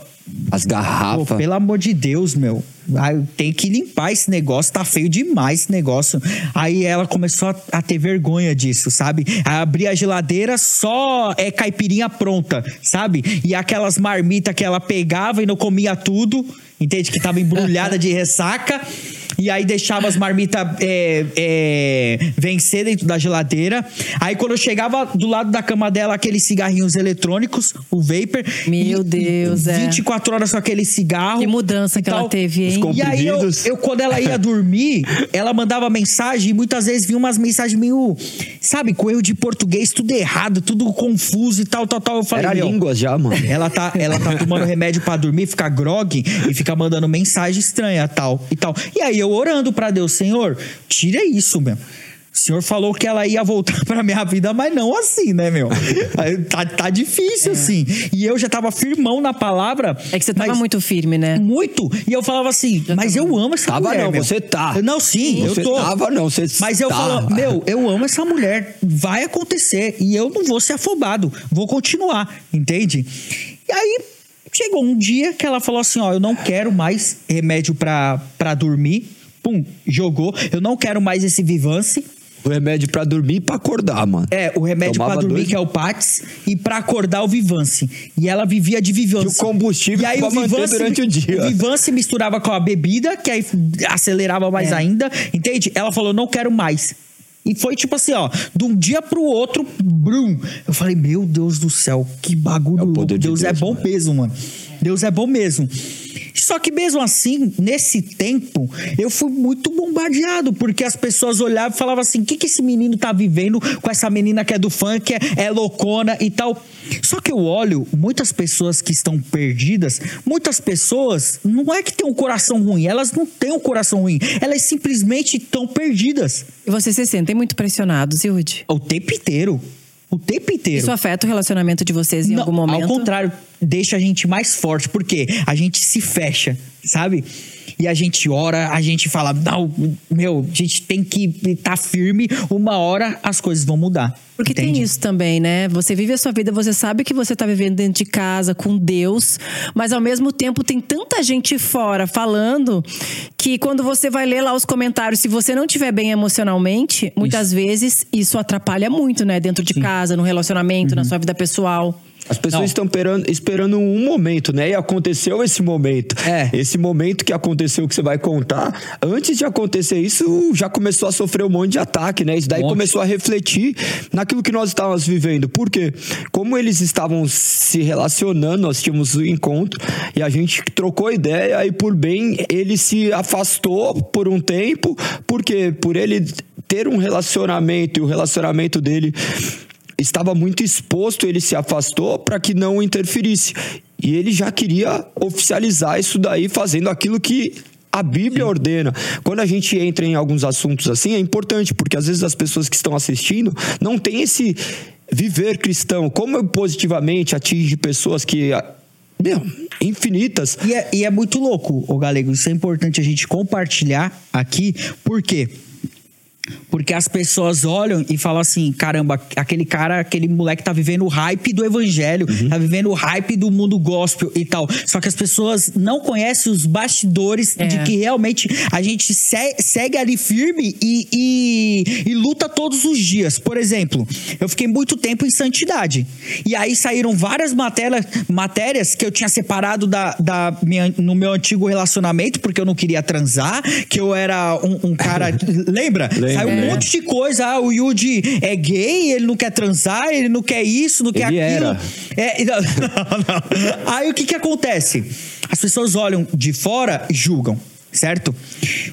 As Pô, garrafas. pelo amor de Deus, meu. Aí tem que limpar esse negócio, tá feio demais esse negócio. Aí ela começou a, a ter vergonha disso, sabe? Aí abria a geladeira, só é caipirinha pronta, sabe? E aquelas marmitas que ela pegava e não comia tudo, entende? Que tava embrulhada de ressaca. E aí deixava as marmitas é, é, vencer dentro da geladeira. Aí quando eu chegava do lado da cama dela, aqueles cigarrinhos eletrônicos, o vapor. Meu e- Deus, e é. 24 horas com aquele cigarro. Que mudança que ela teve, hein? Os E aí, eu, eu, quando ela ia dormir, ela mandava mensagem e muitas vezes vinha umas mensagens meio, sabe, com erro de português, tudo errado, tudo confuso e tal, tal, tal. Eu falei, Era línguas já, mano. ela tá, ela tá tomando remédio pra dormir, fica grog e fica mandando mensagem estranha, tal e tal. E aí eu orando pra Deus, Senhor, tira isso, meu. O senhor falou que ela ia voltar (laughs) pra minha vida, mas não assim, né, meu? (laughs) Tá, tá difícil, assim. E eu já tava firmão na palavra. É que você tava muito firme, né? muito. E eu falava assim, mas eu amo essa Tava mulher. não, meu. você tá. Não, sim, eu tô. tava não, você Mas eu tá. falo, meu, eu amo essa mulher. Vai acontecer. E eu não vou ser afobado. Vou continuar, entende? E aí. Chegou um dia que ela falou assim: Ó, eu não quero mais remédio pra, pra dormir. Pum, jogou. Eu não quero mais esse Vivance. O remédio pra dormir e pra acordar, mano. É, o remédio Tomava pra dormir, dois- que é o Pax, e pra acordar o Vivance. E ela vivia de Vivance. E o combustível e aí o Vivance, durante o dia. O Vivance misturava com a bebida, que aí acelerava mais É. ainda. Entende? Ela falou, não quero mais. E foi tipo assim, ó, de um dia pro outro, brum. Eu falei, meu Deus do céu, que bagulho É louco. de Deus, é Deus, bom mano. mesmo, mano. Deus é bom mesmo. Só que mesmo assim, nesse tempo, eu fui muito bombardeado, porque as pessoas olhavam e falavam assim: o que, que esse menino tá vivendo com essa menina que é do funk, é, é loucona e tal. Só que eu olho muitas pessoas que estão perdidas, muitas pessoas não é que têm um coração ruim, elas não têm um coração ruim, elas simplesmente estão perdidas. E vocês se sentem muito pressionados, Yudi? O tempo inteiro. O tempo inteiro. Isso afeta o relacionamento de vocês em não, algum momento? Ao contrário, deixa a gente mais forte, porque a gente se fecha, sabe? E a gente ora, a gente fala, não, meu, a gente tem que estar tá firme, uma hora as coisas vão mudar. Porque entende? tem isso também, né? Você vive a sua vida, você sabe que você está vivendo dentro de casa com Deus, mas ao mesmo tempo tem tanta gente fora falando que quando você vai ler lá os comentários, se você não estiver bem emocionalmente, muitas isso. vezes isso atrapalha muito, né? Dentro de Sim. casa, no relacionamento, uhum. na sua vida pessoal. As pessoas não. estão esperando, esperando um momento, né? E aconteceu esse momento. É. Esse momento que aconteceu que você vai contar. Antes de acontecer isso, já começou a sofrer um monte de ataque, né? Isso daí começou a refletir naquilo que nós estávamos vivendo. Por quê? Como eles estavam se relacionando, nós tínhamos o um encontro e a gente trocou ideia e por bem ele se afastou por um tempo. Por quê? Por ele ter um relacionamento e o relacionamento dele estava muito exposto, ele se afastou para que não interferisse. E ele já queria oficializar isso daí, fazendo aquilo que a Bíblia ordena. Quando a gente entra em alguns assuntos assim, é importante, porque às vezes as pessoas que estão assistindo não têm esse viver cristão. Como positivamente atinge pessoas que meu, infinitas. E é, e é muito louco, o Galego. Isso é importante a gente compartilhar aqui, porque quê? Porque as pessoas olham e falam assim: caramba, aquele cara, aquele moleque tá vivendo o hype do evangelho, uhum. tá vivendo o hype do mundo gospel e tal. Só que as pessoas não conhecem os bastidores é. de que realmente a gente se segue ali firme e, e, e, luta todos os dias. Por exemplo, eu fiquei muito tempo em santidade. E aí saíram várias matérias, matérias que eu tinha separado da, da minha, no meu antigo relacionamento, porque eu não queria transar, que eu era um, um cara. (laughs) lembra? lembra? Saiu um monte de coisa. Ah, o Yuji é gay, ele não quer transar, ele não quer isso, não quer ele aquilo. Era. É, (laughs) não, não. Aí o que que acontece? As pessoas olham de fora e julgam certo?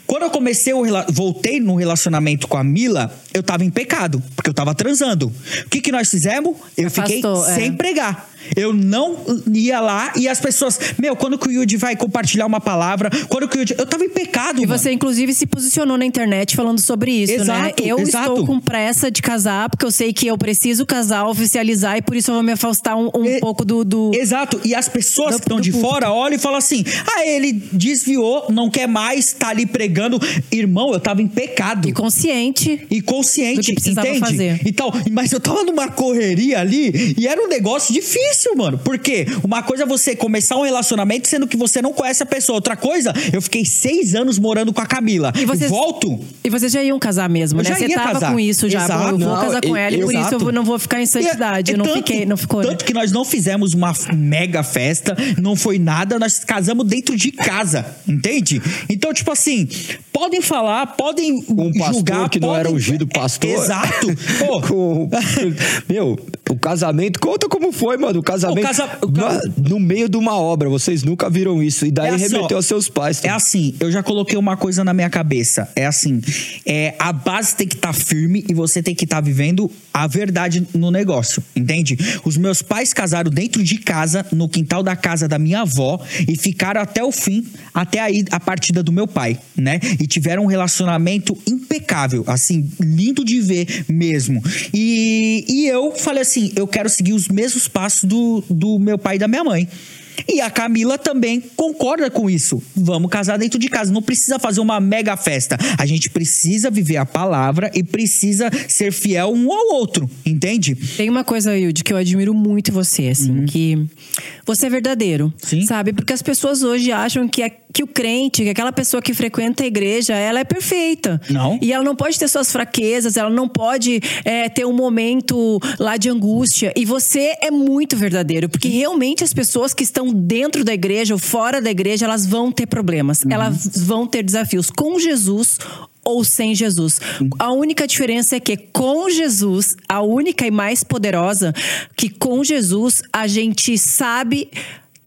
Quando eu comecei, o, voltei no relacionamento com a Mila, eu tava em pecado, porque eu tava transando. O que que nós fizemos? Eu Afastou, fiquei é. sem pregar. Eu não ia lá e as pessoas, meu, quando que o Yudi vai compartilhar uma palavra? Quando que o Yudi. Eu tava em pecado. E mano. você, inclusive, se posicionou na internet falando sobre isso, né? exato, né? Eu exato. estou com pressa de casar, porque eu sei que eu preciso casar, oficializar, e por isso eu vou me afastar um, um pouco do, do, Exato. E as pessoas do, que estão de fora olham e falam assim: ah, ele desviou, não quer mais, tá ali pregando. Irmão, eu tava em pecado. E consciente. E consciente, entende? Fazer. Então, mas eu tava numa correria ali e era um negócio difícil difícil, mano. Porque uma coisa é você começar um relacionamento sendo que você não conhece a pessoa. Outra coisa, eu fiquei seis anos morando com a Camila. E vocês, volto. E vocês já iam casar mesmo, eu né? Você tava casar. com isso já. Exato. Eu vou não, casar com ela e por exato. isso eu não vou ficar em santidade. E, eu não tanto, fiquei, não ficou. Tanto que nós não fizemos uma mega festa, não foi nada, nós casamos dentro de casa, entende? Então, tipo assim, podem falar, podem um pastor julgar, que podem... não era ungido (laughs) pastor. É, exato. (laughs) com, (laughs) meu, o casamento, conta como foi, mano. O casamento. O casa... o No meio de uma obra, vocês nunca viram isso. E daí é assim, remeteu aos seus pais. É assim, eu já coloquei uma coisa na minha cabeça. É assim: é, a base tem que estar tá firme e você tem que estar tá vivendo a verdade no negócio, entende? Os meus pais casaram dentro de casa, no quintal da casa da minha avó, e ficaram até o fim, até aí a partida do meu pai, né? E tiveram um relacionamento impecável, assim, lindo de ver mesmo. E, e eu falei assim: eu quero seguir os mesmos passos do, do meu pai e da minha mãe. E a Camila também concorda com isso. Vamos casar dentro de casa. Não precisa fazer uma mega festa. A gente precisa viver a palavra e precisa ser fiel um ao outro, entende? Tem uma coisa, Hilde, que eu admiro muito você, assim, uhum. que você é verdadeiro. Sim. Sabe? Porque as pessoas hoje acham que, é, que o crente, que aquela pessoa que frequenta a igreja, ela é perfeita. Não. E ela não pode ter suas fraquezas, ela não pode é, ter um momento lá de angústia. E você é muito verdadeiro, porque realmente as pessoas que estão dentro da igreja ou fora da igreja, elas vão ter problemas, uhum. elas vão ter desafios com Jesus ou sem Jesus. A única diferença é que com Jesus, a única e mais poderosa, que com Jesus a gente sabe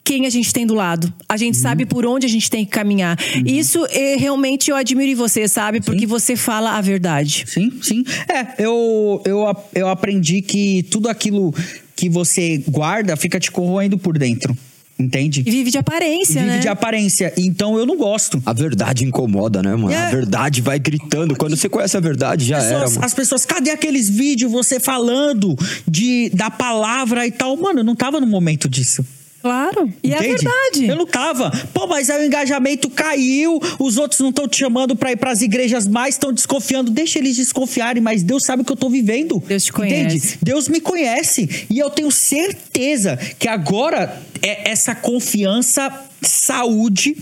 quem a gente tem do lado. A gente uhum. sabe por onde a gente tem que caminhar. Uhum. Isso é, realmente eu admiro em você, sabe? Porque sim. você fala a verdade. Sim, sim. É, eu, eu, eu aprendi que tudo aquilo que você guarda fica te corroendo por dentro. Entende? E vive de aparência, vive né? Vive de aparência. Então eu não gosto. A verdade incomoda, né, mano? É. A verdade vai gritando. Quando você conhece a verdade, já pessoas, era. Mano. As pessoas, cadê aqueles vídeos você falando de, da palavra e tal? Mano, eu não tava no momento disso. Claro. E é Entende? é verdade. Eu não tava. Pô, mas aí o engajamento caiu, os outros não estão te chamando para ir para as igrejas mais, estão desconfiando. Deixa eles desconfiarem, mas Deus sabe o que eu tô vivendo. Deus te conhece. Entende? Deus me conhece. E eu tenho certeza que agora é essa confiança, saúde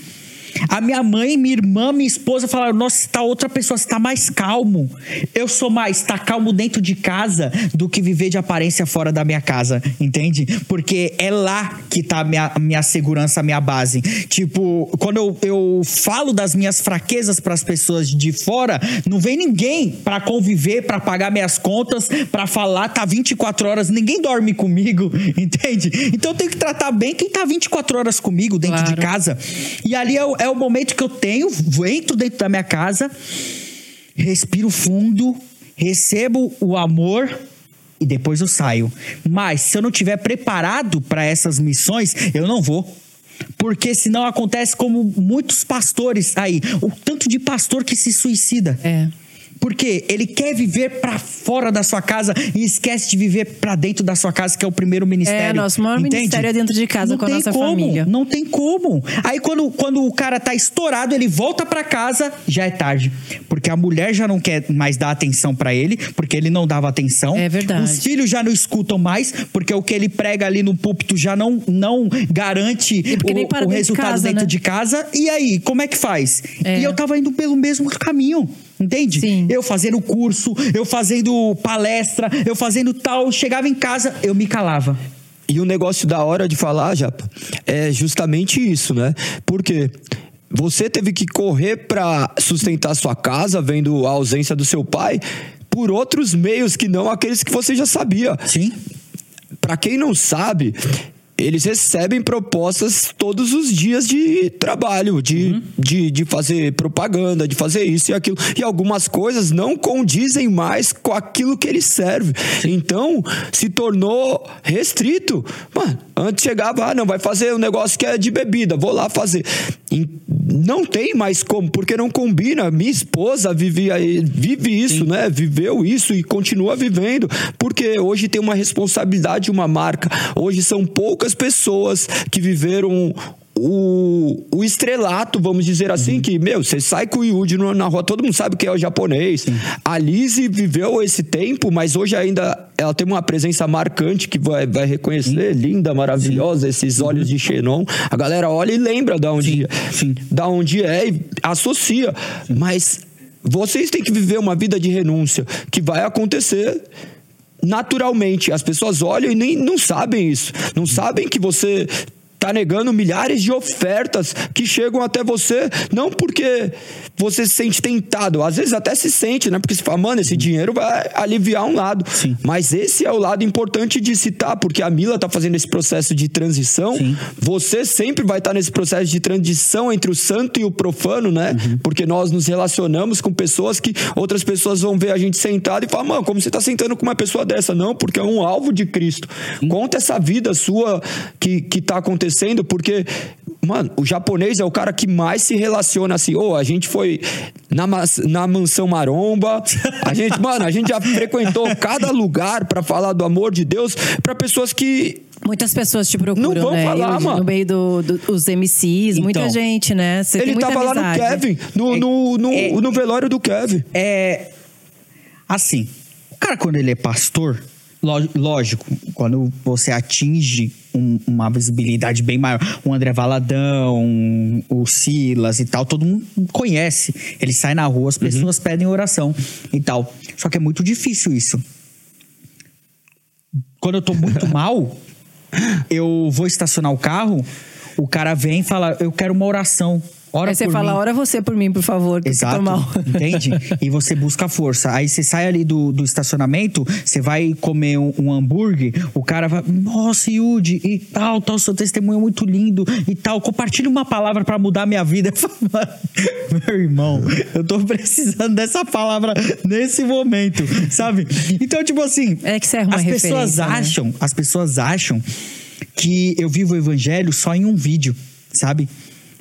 a minha mãe, minha irmã, minha esposa falaram: Nossa, está outra pessoa, está mais calmo. Eu sou mais, está calmo dentro de casa do que viver de aparência fora da minha casa, entende? Porque é lá que está a minha, minha segurança, a minha base. Tipo, quando eu, eu falo das minhas fraquezas para as pessoas de fora, não vem ninguém para conviver, para pagar minhas contas, para falar, tá 24 horas, ninguém dorme comigo, (laughs) entende? Então eu tenho que tratar bem quem tá 24 horas comigo dentro claro. de casa. E ali o, é o momento que eu tenho, entro dentro da minha casa, respiro fundo, recebo o amor e depois eu saio. Mas se eu não tiver preparado para essas missões, eu não vou. Porque senão acontece como muitos pastores aí, o tanto de pastor que se suicida. É. Porque ele quer viver para fora da sua casa e esquece de viver para dentro da sua casa, que é o primeiro ministério. É, nosso maior entende? ministério é dentro de casa não com a nossa como, família. Não tem como. Aí quando, quando o cara tá estourado, ele volta para casa, já é tarde. Porque a mulher já não quer mais dar atenção para ele, porque ele não dava atenção. É verdade. Os filhos já não escutam mais, porque o que ele prega ali no púlpito já não, não garante o, o resultado de casa, dentro né? de casa. E aí, como é que faz? É. E eu tava indo pelo mesmo caminho. Entende? Sim. Eu fazendo curso, eu fazendo palestra, eu fazendo tal, chegava em casa, eu me calava. E o negócio da hora de falar, Japa, é justamente isso, né? Porque você teve que correr para sustentar sua casa, vendo a ausência do seu pai, por outros meios que não aqueles que você já sabia. Sim. Para quem não sabe, eles recebem propostas todos os dias de trabalho, de, uhum. de, de fazer propaganda, de fazer isso e aquilo. E algumas coisas não condizem mais com aquilo que ele serve. Então, se tornou restrito. Mano, antes chegava, ah, não, vai fazer um negócio que é de bebida, vou lá fazer. E não tem mais como, porque não combina. Minha esposa vive, vive isso, Sim. né? Viveu isso e continua vivendo. Porque hoje tem uma responsabilidade, uma marca. Hoje são poucas muitas pessoas que viveram o, o estrelato, vamos dizer assim, uhum. que, meu, você sai com o Yuji na rua, todo mundo sabe que é o japonês. Sim. A Lizzie viveu esse tempo, mas hoje ainda ela tem uma presença marcante que vai, vai reconhecer, Sim. linda, maravilhosa, Sim. esses olhos de Xenon. A galera olha e lembra da onde. Da onde é e associa. Mas vocês têm que viver uma vida de renúncia, que vai acontecer naturalmente. As pessoas olham e nem não sabem isso. Não sabem que você está negando milhares de ofertas que chegam até você, não porque você se sente tentado, às vezes até se sente, né? Porque se fala, mano, esse dinheiro vai aliviar um lado. Sim. Mas esse é o lado importante de citar, porque a Mila está fazendo esse processo de transição. Sim. Você sempre vai estar tá nesse processo de transição entre o santo e o profano, né? Uhum. Porque nós nos relacionamos com pessoas que outras pessoas vão ver a gente sentado e falar, mano, como você está sentando com uma pessoa dessa? Não, porque é um alvo de Cristo. Uhum. Conta essa vida sua que, que tá acontecendo acontecendo, porque, mano, o japonês é o cara que mais se relaciona assim. Ô, oh, a gente foi na, na mansão maromba, a gente, (laughs) mano, a gente já frequentou cada lugar para falar do amor de Deus para pessoas que Muitas pessoas te procuram, não vão né? falar, mano. No meio dos do, do, MCs, então, muita gente, né? Você ele tava amizade. lá no Kevin, no, no, no, é, no velório do Kevin. É. Assim, o cara, quando ele é pastor, Lógico, quando você atinge um, uma visibilidade bem maior, o André Valadão, o Silas e tal, todo mundo conhece. Ele sai na rua, as uhum. pessoas uhum. pedem oração e tal. Só que é muito difícil isso. Quando eu tô muito (laughs) mal, eu vou estacionar o carro, o cara vem e fala: Eu quero uma oração. Ora Aí você fala, mim. ora você por mim, por favor. Exato. (laughs) Entende? E você busca força. Aí você sai ali do, do estacionamento, você vai comer um, um hambúrguer, o cara vai, nossa, Yudi, e tal, tal, seu testemunho é muito lindo e tal. Compartilha uma palavra para mudar minha vida. (laughs) Meu irmão, eu tô precisando dessa palavra nesse momento, sabe? Então, tipo assim. É que você é uma As pessoas né? acham, né? as pessoas acham que eu vivo o evangelho só em um vídeo, sabe?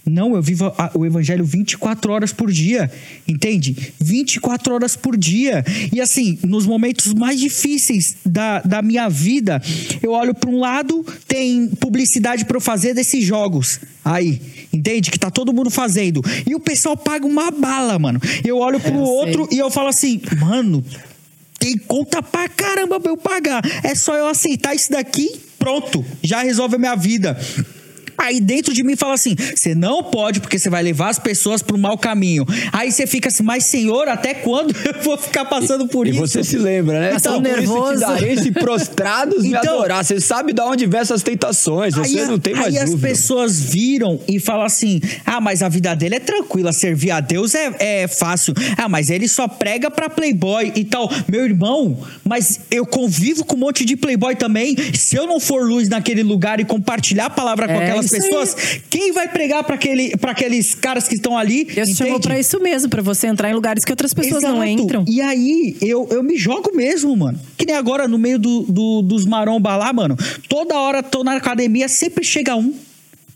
Não, eu vivo o evangelho 24 horas por dia, entende? 24 horas por dia. E assim, nos momentos mais difíceis da, da minha vida, eu olho para um lado, tem publicidade para eu fazer desses jogos. Aí, entende? Que tá todo mundo fazendo. E o pessoal paga uma bala, mano. Eu olho pro é, outro sei. e eu falo assim, mano, tem conta pra caramba pra eu pagar. É só eu aceitar isso daqui, pronto. Já resolve a minha vida. Aí dentro de mim fala assim: você não pode, porque você vai levar as pessoas para o mau caminho. Aí você fica assim, mas senhor, até quando (laughs) eu vou ficar passando por e, isso? E você se lembra, né? Então, nervoso. Isso prostrados então, me adorar. Você sabe de onde vem essas tentações. Você não tem mais aí dúvida. Aí as pessoas viram e falam assim: ah, mas a vida dele é tranquila, servir a Deus é, é fácil. Ah, mas ele só prega para playboy e tal. Meu irmão, mas eu convivo com um monte de playboy também. Se eu não for luz naquele lugar e compartilhar a palavra é, com aquelas pessoas, aí. quem vai pregar para aquele, aqueles caras que estão ali? Deus entende? chamou para isso mesmo, para você entrar em lugares que outras pessoas Exato. não entram. E aí, eu, eu me jogo mesmo, mano. Que nem agora, no meio do, do, dos maromba lá, mano. Toda hora tô na academia, sempre chega um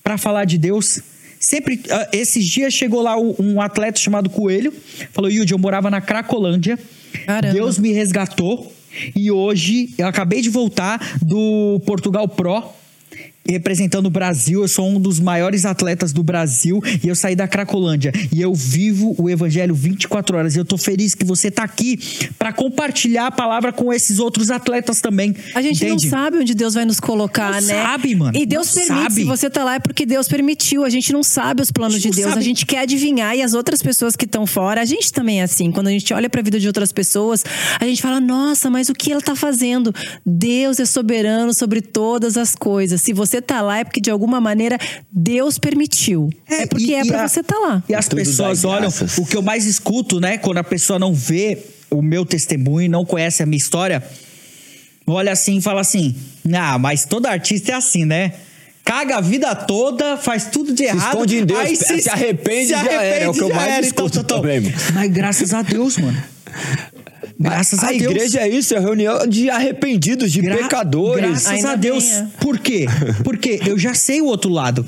para falar de Deus. Sempre, uh, esses dias chegou lá um, um atleta chamado Coelho, falou: Yudi, eu morava na Cracolândia. Caramba. Deus me resgatou. E hoje eu acabei de voltar do Portugal Pro representando o Brasil, eu sou um dos maiores atletas do Brasil e eu saí da Cracolândia e eu vivo o evangelho 24 horas. Eu tô feliz que você tá aqui para compartilhar a palavra com esses outros atletas também. A gente entende? não sabe onde Deus vai nos colocar, não né? Sabe, mano. E Deus não permite. Sabe. Se você tá lá é porque Deus permitiu. A gente não sabe os planos de Deus. Sabe. A gente quer adivinhar e as outras pessoas que estão fora, a gente também é assim. Quando a gente olha para a vida de outras pessoas, a gente fala: "Nossa, mas o que ela tá fazendo? Deus é soberano sobre todas as coisas. Se você você tá lá é porque de alguma maneira Deus permitiu. É, é porque e, é para você estar tá lá. E as Tudo pessoas olham, o que eu mais escuto, né, quando a pessoa não vê o meu testemunho, não conhece a minha história, olha assim e fala assim: "Ah, mas todo artista é assim, né?" caga a vida toda, faz tudo de errado. Se esconde em Deus, aí se, se arrepende, se arrepende já era. É o que eu mais era, então, escuto então, também. Mas graças a Deus, mano. Graças a, a Deus. A igreja é isso, é reunião de arrependidos, de Gra pecadores. Graças Ainda a Deus. Bem, é. Por quê? (laughs) Porque eu já sei o outro lado.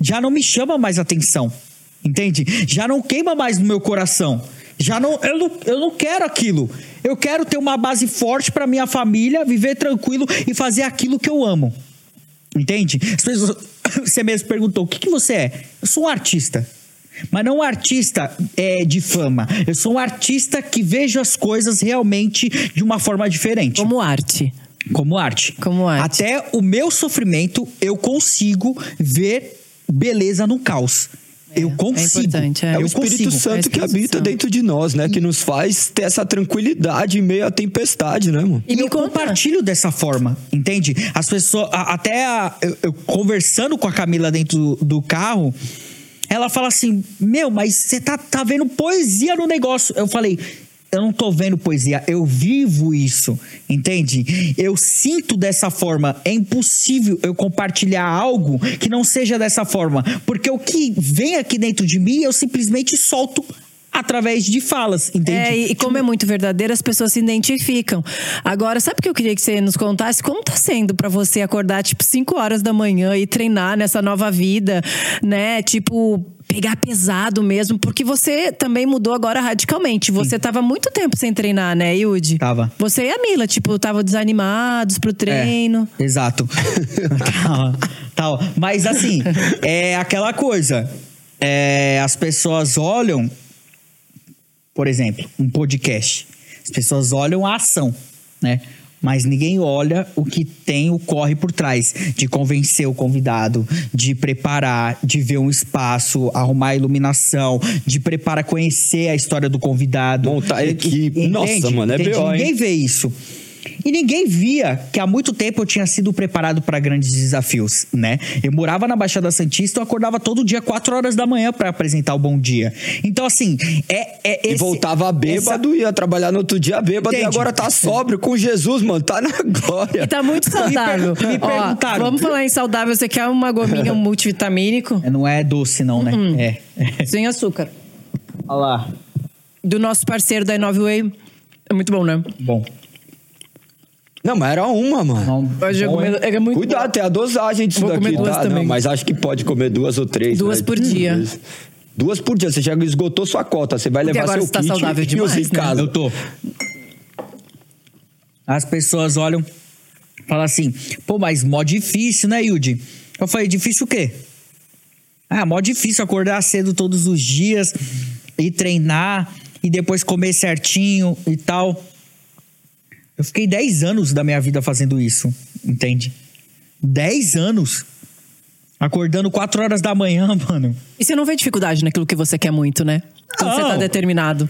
Já não me chama mais atenção. Entende? Já não queima mais no meu coração. Já não eu, não, eu não quero aquilo. Eu quero ter uma base forte para minha família, viver tranquilo e fazer aquilo que eu amo. Entende? Pessoas, (coughs) você mesmo perguntou: o que, que você é? Eu sou um artista. Mas não um artista é, de fama. Eu sou um artista que vejo as coisas realmente de uma forma diferente. Como arte. Como arte. Como arte. Até o meu sofrimento, eu consigo ver beleza no caos. É, eu consigo. É, é, é o Espírito consigo. Santo é que habita dentro de nós, né? Que nos faz ter essa tranquilidade em meio à tempestade, né, mano? E, e eu conta. compartilho dessa forma, entende? As pessoas, até a, eu, eu, conversando com a Camila dentro do, do carro, ela fala assim: Meu, mas você tá, tá vendo poesia no negócio. Eu falei: eu não tô vendo poesia, eu vivo isso, entende? Eu sinto dessa forma. É impossível eu compartilhar algo que não seja dessa forma, porque o que vem aqui dentro de mim eu simplesmente solto através de falas, entende? É, e como é muito verdadeiro, as pessoas se identificam. Agora, sabe o que eu queria que você nos contasse? Como tá sendo para você acordar, tipo, 5 horas da manhã e treinar nessa nova vida, né? Tipo, pegar pesado mesmo, porque você também mudou agora radicalmente. Você Sim. tava muito tempo sem treinar, né, Yudi? Tava. Você e a Mila, tipo, tava desanimados pro treino. É, exato. (laughs) Tal. Mas assim, é aquela coisa. É, as pessoas olham por exemplo, um podcast. As pessoas olham a ação, né? Mas ninguém olha o que tem o corre por trás de convencer o convidado, de preparar, de ver um espaço, arrumar a iluminação, de preparar, conhecer a história do convidado. Montar a equipe. Entende? Nossa, mano, é B.O., Ninguém vê isso. E ninguém via que há muito tempo eu tinha sido preparado para grandes desafios, né? Eu morava na Baixada Santista, eu acordava todo dia 4 horas da manhã para apresentar o Bom Dia. Então, assim, é. é esse, e voltava bêbado, essa... ia trabalhar no outro dia bêbado Entendi. e agora tá sóbrio com Jesus, mano. Tá na glória. E tá muito saudável. me, per Ó, vamos falar em saudável. Você quer uma gominha multivitamínico? Não é doce, não, né? Uhum. É. Sem açúcar. Olha lá. Do nosso parceiro da Inove Way. É muito bom, né? Bom. Não, mas era uma, mano. Não, bom, é, é muito Cuidado, bom. tem a dosagem disso Vou daqui, tá? Não, mas acho que pode comer duas ou três. Duas né? por dia. Duas por dia. Você já esgotou sua cota. Você vai Porque levar seu tá kit saudável demais, em né? casa. Eu tô. As pessoas olham, falam assim, pô, mas mó difícil, né, Yudi? Eu falei, difícil o quê? Ah, mó difícil acordar cedo todos os dias e treinar e depois comer certinho e tal. Eu fiquei 10 anos da minha vida fazendo isso, entende? 10 anos. Acordando 4 horas da manhã, (laughs) mano. E você não vê dificuldade naquilo que você quer muito, né? Quando você tá determinado.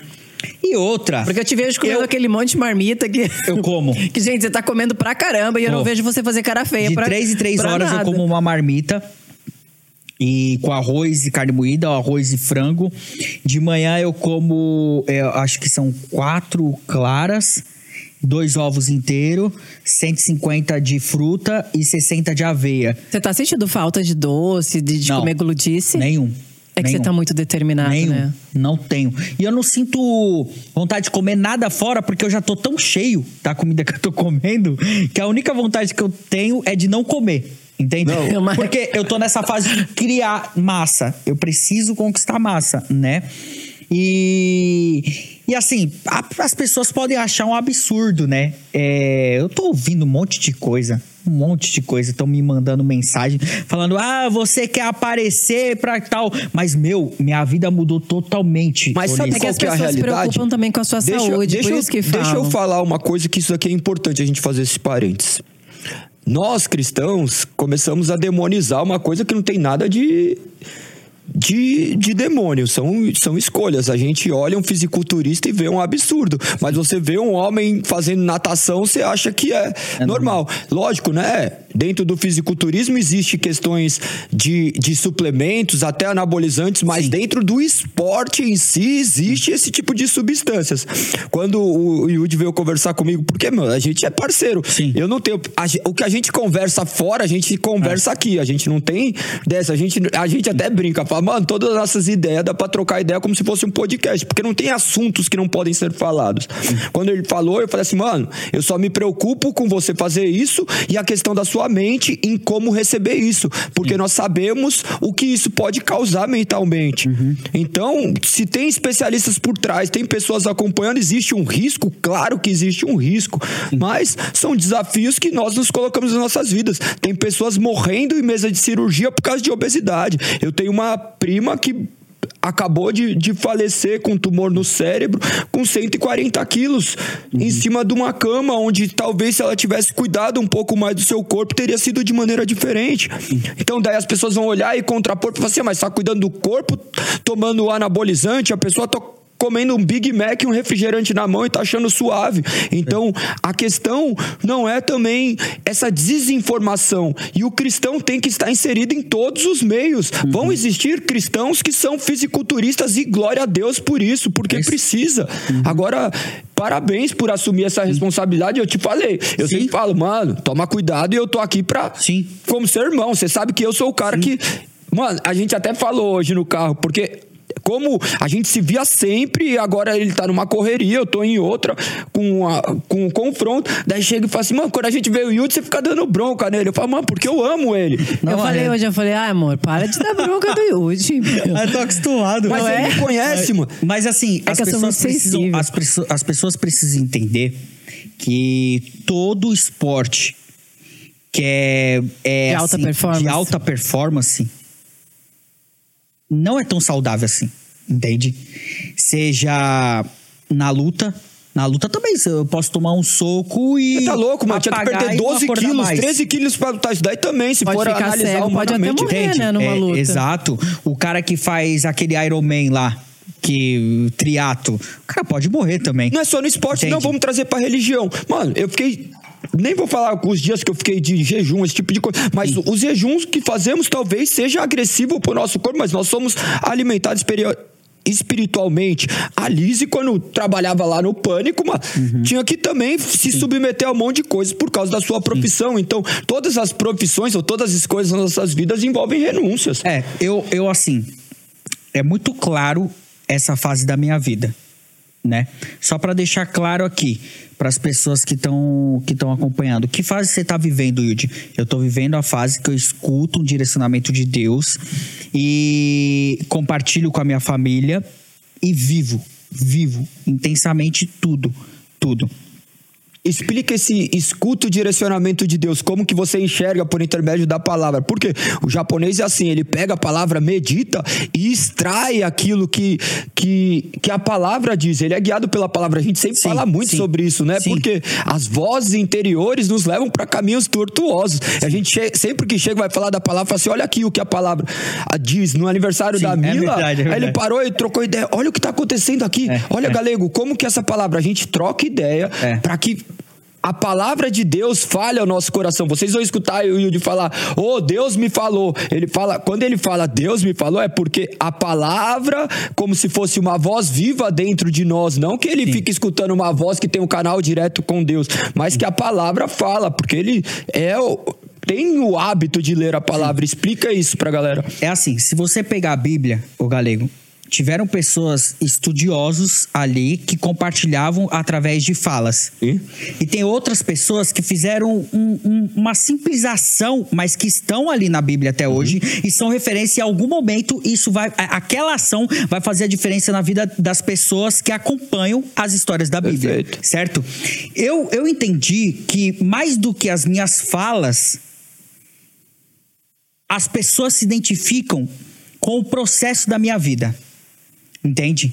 E outra. Porque eu te vejo comendo eu, aquele monte de marmita que. Eu como. (laughs) que, gente, você tá comendo pra caramba e eu não vejo você fazer cara feia. De pra, 3 em 3 horas nada. eu como uma marmita. E com arroz e carne moída, arroz e frango. De manhã eu como, eu é, acho que são quatro claras dois ovos inteiros, 150 de fruta e 60 de aveia. Você tá sentindo falta de doce, de, de comer gludice? Nenhum. É que nenhum. você tá muito determinado, nenhum. né? Não tenho. E eu não sinto vontade de comer nada fora, porque eu já tô tão cheio da comida que eu tô comendo, que a única vontade que eu tenho é de não comer. Entende? Não. Porque eu tô nessa fase de criar massa. Eu preciso conquistar massa, né? E, e assim, a, as pessoas podem achar um absurdo, né? É, eu tô ouvindo um monte de coisa. Um monte de coisa. Estão me mandando mensagem falando: ah, você quer aparecer pra tal. Mas, meu, minha vida mudou totalmente. Mas sabe é que as que é a realidade? se preocupam também com a sua deixa, saúde, deixa por isso que falam. Deixa eu falar uma coisa que isso aqui é importante a gente fazer esse parênteses. Nós, cristãos, começamos a demonizar uma coisa que não tem nada de de, de demônio, são, são escolhas. A gente olha um fisiculturista e vê um absurdo, mas você vê um homem fazendo natação, você acha que é, é normal. normal. Lógico, né? Dentro do fisiculturismo existe questões de, de suplementos, até anabolizantes, mas Sim. dentro do esporte em si existe esse tipo de substâncias. Quando o Yudi veio conversar comigo, porque, meu, a gente é parceiro. Sim. Eu não tenho. A, o que a gente conversa fora, a gente conversa é. aqui. A gente não tem dessa. A gente, a gente até brinca, fala, mano, todas as nossas ideias dá pra trocar ideia como se fosse um podcast, porque não tem assuntos que não podem ser falados. Quando ele falou, eu falei assim, mano, eu só me preocupo com você fazer isso e a questão da sua em como receber isso, porque nós sabemos o que isso pode causar mentalmente. Uhum. Então, se tem especialistas por trás, tem pessoas acompanhando, existe um risco, claro que existe um risco, mas são desafios que nós nos colocamos nas nossas vidas. Tem pessoas morrendo em mesa de cirurgia por causa de obesidade. Eu tenho uma prima que acabou de, de falecer com tumor no cérebro, com 140 quilos, uhum. em cima de uma cama, onde talvez se ela tivesse cuidado um pouco mais do seu corpo, teria sido de maneira diferente. Uhum. Então, daí as pessoas vão olhar e contrapor e falar assim: ah, mas está cuidando do corpo, tomando anabolizante, a pessoa está comendo um Big Mac e um refrigerante na mão e tá achando suave. Então, a questão não é também essa desinformação. E o cristão tem que estar inserido em todos os meios. Uhum. Vão existir cristãos que são fisiculturistas e glória a Deus por isso, porque é precisa. Uhum. Agora, parabéns por assumir essa responsabilidade. Eu te falei. Eu Sim. sempre falo, mano, toma cuidado e eu tô aqui pra. Sim. Como ser irmão. Você sabe que eu sou o cara Sim. que. Mano, a gente até falou hoje no carro, porque como a gente se via sempre e agora ele tá numa correria, eu tô em outra, com, a, com um confronto. Daí chega e fala assim, mano, quando a gente vê o Yudi, você fica dando bronca nele. Eu falo, mano, porque eu amo ele. Não, eu falei é. hoje, eu falei, ah, amor, para de dar bronca do Yudi. eu tô acostumado. Mas ele é? me conhece, mano. Mas assim, é as, pessoas precisam, as, as pessoas precisam entender que todo esporte que é, é de, alta assim, de alta performance não é tão saudável assim, entende? Seja na luta, na luta também, eu posso tomar um soco e. Você tá louco, mano? Tinha que perder 12 quilos, mais. 13 quilos pra lutar isso daí também, se pode for analisar cego, Pode até morrer, Entende? né, numa é, luta. Exato. O cara que faz aquele Iron Man lá, que triato, o cara pode morrer também. Não é só no esporte, Entende? não, vamos trazer pra religião. Mano, eu fiquei Nem vou falar com os dias que eu fiquei de jejum, esse tipo de coisa. Mas Sim. os jejuns que fazemos talvez seja agressivo pro nosso corpo, mas nós somos alimentados espiritualmente. A Lise, quando trabalhava lá no Pânico, uhum. tinha que também se Sim. submeter a um monte de coisas por causa da sua profissão. Sim. Então, todas as profissões ou todas as coisas nas nossas vidas envolvem renúncias. É, eu, eu assim, é muito claro essa fase da minha vida, né? Só para deixar claro aqui para as pessoas que estão que estão acompanhando, que fase você está vivendo, Yudi? Eu estou vivendo a fase que eu escuto um direcionamento de Deus e compartilho com a minha família e vivo, vivo intensamente tudo, tudo. Explica esse escuta o direcionamento de Deus, como que você enxerga por intermédio da palavra. Porque o japonês é assim, ele pega a palavra, medita e extrai aquilo que, que, que a palavra diz. Ele é guiado pela palavra. A gente sempre sim, fala muito sim, sobre isso, né? Sim. Porque as vozes interiores nos levam para caminhos tortuosos. A gente sempre que chega vai falar da palavra, fala assim: olha aqui o que a palavra diz. No aniversário da é Mila, é verdade, é verdade. aí ele parou e trocou ideia. Olha o que está acontecendo aqui. É, olha, é. Galego, como que essa palavra, a gente troca ideia é. para que a palavra de Deus falha ao nosso coração. Vocês vão escutar o Yudi falar, oh, Deus me falou. Ele fala, quando ele fala Deus me falou, é porque a palavra, como se fosse uma voz viva dentro de nós. Não que ele Sim. fique escutando uma voz que tem um canal direto com Deus, mas que a palavra fala, porque ele é o, tem o hábito de ler a palavra. Sim. Explica isso pra galera. É assim, se você pegar a Bíblia, o galego, tiveram pessoas estudiosos ali que compartilhavam através de falas. E, e tem outras pessoas que fizeram um, um, uma simples ação, mas que estão ali na Bíblia até hoje uhum. e são referência em algum momento. Isso vai, aquela ação vai fazer a diferença na vida das pessoas que acompanham as histórias da Bíblia, Perfeito. certo? Eu, eu entendi que mais do que as minhas falas, as pessoas se identificam com o processo da minha vida. Entende?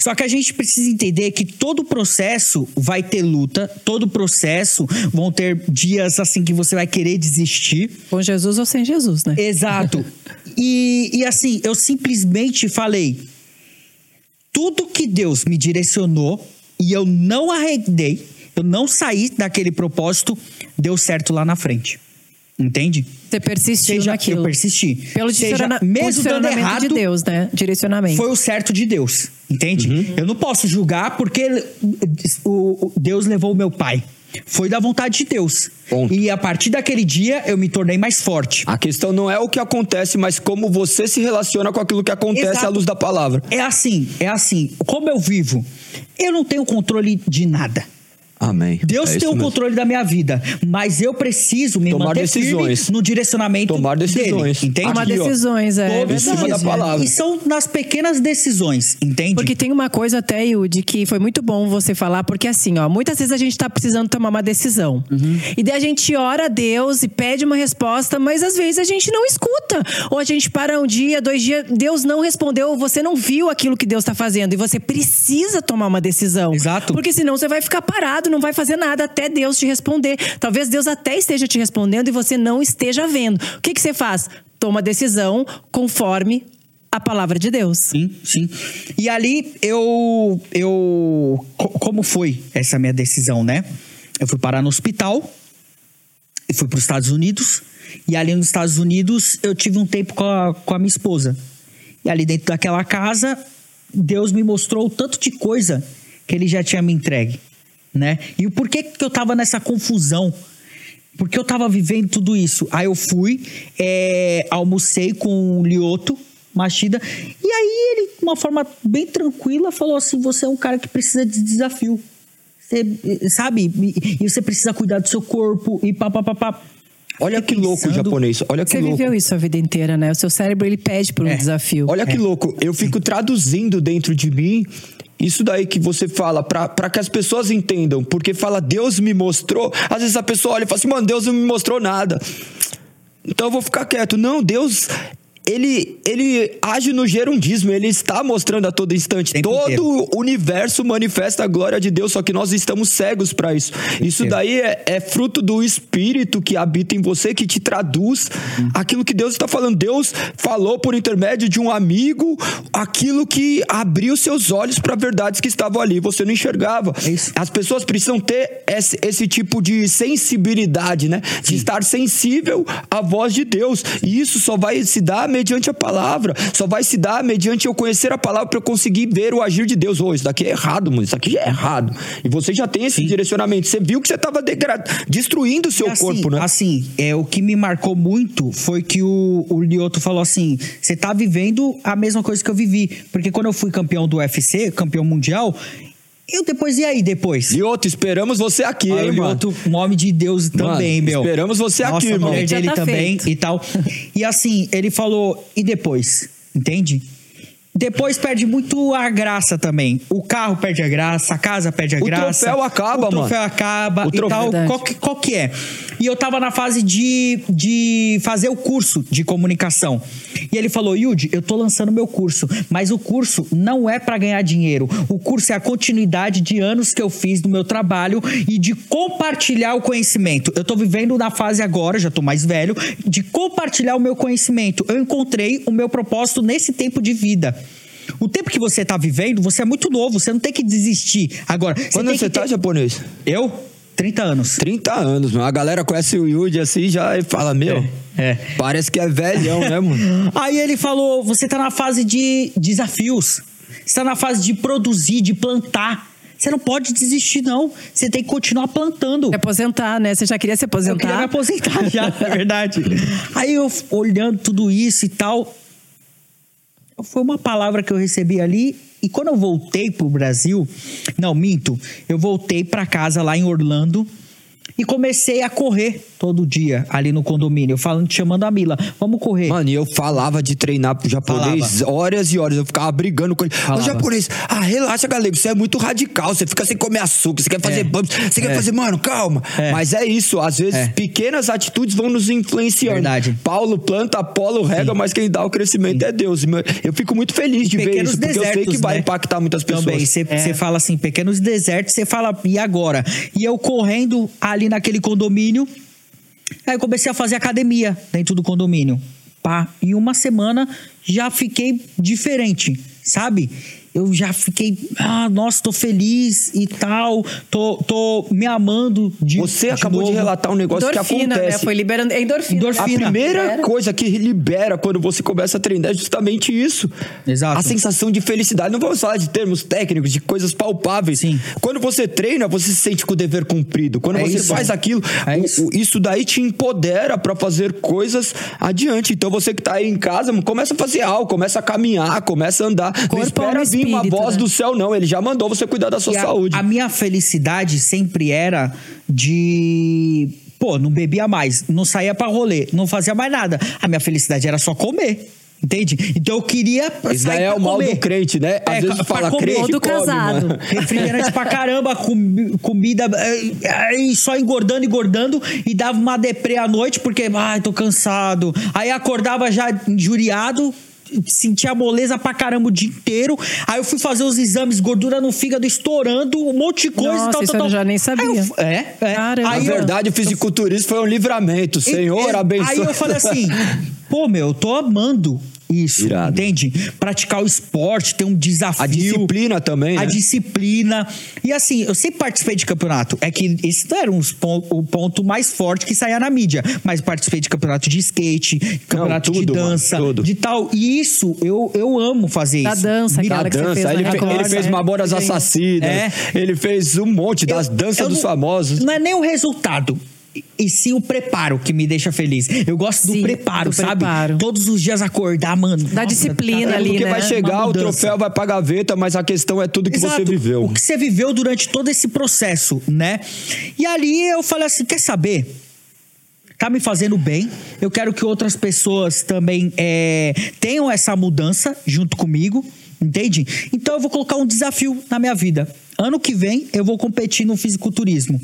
Só que a gente precisa entender que todo processo vai ter luta, todo processo vão ter dias assim que você vai querer desistir. Com Jesus ou sem Jesus, né? Exato. (laughs) e, e assim, eu simplesmente falei: tudo que Deus me direcionou e eu não arredei, eu não saí daquele propósito, deu certo lá na frente. Entende? Você persistiu Seja, naquilo. Eu persisti. Pelo Seja, mesmo dando errado, de Deus, né? Direcionamento. Foi o certo de Deus. Entende? Uhum. Eu não posso julgar porque o, Deus levou o meu pai. Foi da vontade de Deus. Ponto. E a partir daquele dia eu me tornei mais forte. A questão não é o que acontece, mas como você se relaciona com aquilo que acontece Exato. à luz da palavra. É assim, é assim. Como eu vivo, eu não tenho controle de nada. Amém. Deus é tem o mesmo. controle da minha vida, mas eu preciso me Tomar manter decisões. no direcionamento Tomar decisões. dele. Entende? Tomar decisões, é. Todo cima da palavra. E são nas pequenas decisões, entende? Porque tem uma coisa até, Yudi, que foi muito bom você falar, porque assim, ó, muitas vezes a gente tá precisando tomar uma decisão. Uhum. E daí a gente ora a Deus e pede uma resposta, mas às vezes a gente não escuta. Ou a gente para um dia, dois dias, Deus não respondeu, você não viu aquilo que Deus está fazendo. E você precisa tomar uma decisão. Exato. Porque senão você vai ficar parado não vai fazer nada até Deus te responder. Talvez Deus até esteja te respondendo e você não esteja vendo. O que, que você faz? Toma decisão conforme a palavra de Deus. Sim, sim. E ali eu eu como foi essa minha decisão, né? Eu fui parar no hospital e fui para os Estados Unidos. E ali nos Estados Unidos eu tive um tempo com a, com a minha esposa. E ali dentro daquela casa, Deus me mostrou o tanto de coisa que ele já tinha me entregue né? E o porquê que eu tava nessa confusão? Porque eu tava vivendo tudo isso. Aí eu fui, é, almocei com o Lioto, Machida, e aí ele, de uma forma bem tranquila, falou assim: você é um cara que precisa de desafio. Você, sabe? E você precisa cuidar do seu corpo e pá, pá, pá, pá. Olha que louco o japonês. Olha que Você louco. viveu isso a vida inteira, né? O seu cérebro ele pede por um é. desafio. Olha é. que louco. Eu fico traduzindo dentro de mim isso daí que você fala, para que as pessoas entendam, porque fala, Deus me mostrou. Às vezes a pessoa olha e fala assim, mano, Deus não me mostrou nada. Então eu vou ficar quieto. Não, Deus ele, ele age no gerundismo, ele está mostrando a todo instante. Todo o universo manifesta a glória de Deus, só que nós estamos cegos para isso. Isso daí é, é fruto do Espírito que habita em você, que te traduz aquilo que Deus está falando. Deus falou por intermédio de um amigo aquilo que abriu seus olhos para verdades que estavam ali, você não enxergava. É isso. As pessoas precisam ter esse, esse tipo de sensibilidade, né? De estar sensível à voz de Deus. E isso só vai se dar mediante a palavra. Só vai se dar mediante eu conhecer a palavra para eu conseguir ver o agir de Deus. Ô, isso daqui é errado, mano. Isso aqui já é errado. E você já tem esse direcionamento. Você viu que você estava destruindo o seu assim, corpo, né? Assim, é, o que me marcou muito foi que o, o Lioto falou assim: você tá vivendo a mesma coisa que eu vivi. Porque quando eu fui campeão do UFC, campeão mundial, eu depois, e aí depois? E outro, esperamos você aqui, Aí hein, o mano? Lioto, um homem de Deus também, meu. esperamos você Nossa, aqui, a irmão. mulher Já dele tá também feito. e tal. E assim, ele falou, e depois? Entende? Depois perde muito a graça também. O carro perde a graça, a casa perde a O graça. troféu acaba, O troféu mano. acaba O e troféu- tal. Qual que, qual que é? E eu tava na fase de, de fazer o curso de comunicação. E ele falou, Yudi, eu tô lançando meu curso, mas o curso não é pra ganhar dinheiro. O curso é a continuidade de anos que eu fiz do meu trabalho e de compartilhar o conhecimento. Eu tô vivendo na fase agora, já tô mais velho, de compartilhar o meu conhecimento. Eu encontrei o meu propósito nesse tempo de vida. O tempo que você tá vivendo, você é muito novo, você não tem que desistir. Agora, você Quando você que tá, ter- japonês? Eu? 30 anos. 30 anos, mano. A galera conhece o Yuji assim já e fala, meu, É. parece que é velhão, né, mano? (laughs) Aí ele falou: você tá na fase de desafios. Você tá na fase de produzir, de plantar. Você não pode desistir, não. Você tem que continuar plantando. Se aposentar, né? Você já queria se Eu queria me aposentar? aposentar já, (laughs) é verdade. Aí eu olhando tudo isso e tal. Foi uma palavra que eu recebi ali. E quando eu voltei pro Brasil, não, minto, eu voltei pra casa lá em Orlando e comecei a correr todo dia ali no condomínio, falando, chamando a Mila, vamos correr. Mano, e eu falava de treinar pro japonês horas e horas. Eu ficava brigando com ele. Ô, Falava. japonês, ah, relaxa, galego. Você é muito radical. Você fica sem comer açúcar. Você quer fazer É. bumps. Você quer É. fazer, mano, calma. É. Mas é isso. Às vezes, É. pequenas atitudes vão nos influenciando. Verdade. Paulo planta, Apolo rega, mas quem dá o crescimento é Deus. Eu fico muito feliz de ver pequenos isso, porque eu sei que desertos, vai né? impactar muitas pessoas. Também, você você fala assim, pequenos desertos, você fala, e agora? E eu correndo ali naquele condomínio, aí eu comecei a fazer academia dentro do condomínio. Pá, em uma semana já fiquei diferente, sabe? Eu já fiquei, ah, nossa, tô feliz e tal, tô, tô me amando de Você de acabou de novo. relatar um negócio que Endorfina, né? acontece. Foi liberando. É endorfina. Endorfina. A primeira Libera. coisa que libera quando você começa a treinar é justamente isso. Exato. A sensação de felicidade. Não vamos falar de termos técnicos, de coisas palpáveis. Sim. Quando você treina, você se sente com o dever cumprido. Quando É você isso. faz aquilo, É o- isso. o- isso daí te empodera pra fazer coisas adiante. Então você que tá aí em casa, começa a fazer algo, começa a caminhar, começa a andar. não Corpo, espera alma e vir uma espírito, voz né? do céu, não. Ele já mandou você cuidar da sua E a- saúde. A, minha felicidade sempre era de. Pô, não bebia mais, não saía pra rolê, não fazia mais nada. A minha felicidade era só comer. Entende? Então eu queria. Isso daí é o mal comer. do crente, né? Às É, vezes pra fala comer. crente do come, casado. mano. (laughs) Refrigerante pra caramba, com- comida, eh, aí só engordando, engordando, e dava uma deprê à noite, porque, ai, tô cansado. Aí acordava já injuriado, sentia moleza pra caramba o dia inteiro. Aí eu fui fazer os exames, gordura no fígado estourando, um monte de coisa Nossa, e tal, isso tal, eu tal. já nem sabia. Aí eu- é, é. Caramba. Aí Na verdade, o fisiculturismo foi um livramento. Senhor, e- abençoe. Aí eu falei assim, (laughs) pô, meu, eu tô amando isso, Irado. entende? Praticar o esporte, ter um desafio. A disciplina também, A né? disciplina. E assim, eu sempre participei de campeonato. É que esse não era pon- o ponto mais forte que saía na mídia. Mas participei de campeonato de skate, campeonato tudo, de mano, dança, tudo. de tal. E isso, eu, eu amo fazer Da isso. dança, Da que você dança, fez ele, fe- ele fez né? Mamoras Assassinas, É. ele fez um monte das Eu- danças eu dos não- famosos. Não é nem o resultado. E- sim o preparo que me deixa feliz. Eu gosto do Sim, preparo, do sabe? preparo. Todos os dias acordar, mano. Da disciplina tá- ali, Porque né? vai chegar, o troféu vai pra gaveta, mas a questão é tudo que você Exato. viveu. O que você viveu durante todo esse processo, né? E ali eu falei assim: quer saber? Tá me fazendo bem. Eu quero que outras pessoas também é, tenham essa mudança junto comigo. Entende? Então eu vou colocar um desafio na minha vida. Ano que vem eu vou competir no fisiculturismo.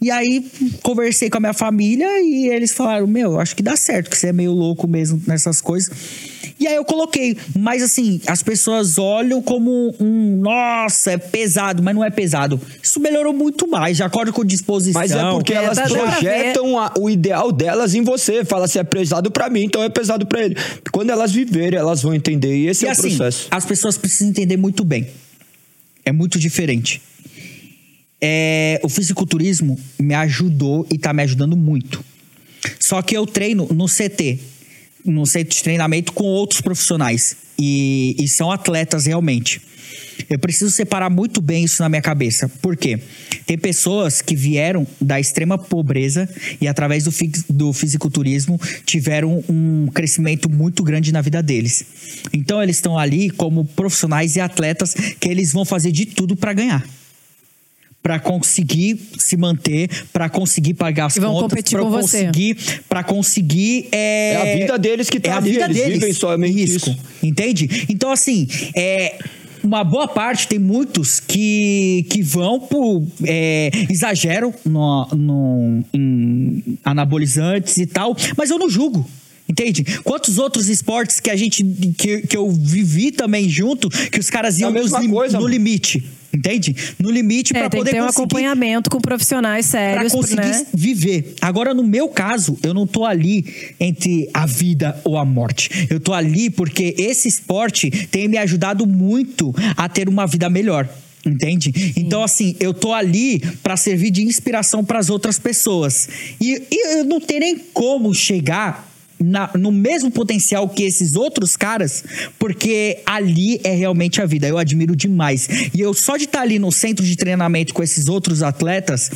E aí conversei com a minha família e eles falaram: Meu, acho que dá certo, que você é meio louco mesmo nessas coisas. E aí eu coloquei. Mas assim, as pessoas olham como um. Nossa, é pesado, mas não é pesado. Isso melhorou muito mais, de acordo com disposição. Mas é porque É, elas projetam a- o ideal delas em você. Fala se é pesado pra mim, então é pesado pra ele. Quando elas viverem, elas vão entender. E esse E é o assim, processo. as pessoas precisam entender muito bem. É muito diferente. É, o fisiculturismo me ajudou e tá me ajudando muito. Só que eu treino no CT, no centro de treinamento com outros profissionais. E, e são atletas realmente. Eu preciso separar muito bem isso na minha cabeça. Por quê? Tem pessoas que vieram da extrema pobreza e, através do, do fisiculturismo, tiveram um crescimento muito grande na vida deles. Então, eles estão ali como profissionais e atletas que eles vão fazer de tudo para ganhar. Para conseguir se manter, para conseguir pagar as E vão contas, competir para com você. conseguir, para conseguir é, É a vida deles que tá é a ali, vida eles deles. vivem somente Risco, isso. Entende? Então, assim, é. Uma boa parte, tem muitos que, que vão por. é, exageram no, no, em anabolizantes e tal, mas eu não julgo. Entende? Quantos outros esportes que a gente. que, que eu vivi também junto, que os caras É a iam nos mesma lim- coisa, no mano. limite. Entende? No limite É, que poder ter um acompanhamento com profissionais para sérios, conseguir né? viver. Agora, no meu caso, eu não tô ali entre a vida ou a morte. Eu tô ali porque esse esporte tem me ajudado muito a ter uma vida melhor. Entende? Então, assim, eu tô ali para servir de inspiração para as outras pessoas. E, e eu não tenho nem como chegar na- no mesmo potencial que esses outros caras, porque ali é realmente a vida. Eu admiro demais. E eu só de estar ali no centro de treinamento com esses outros atletas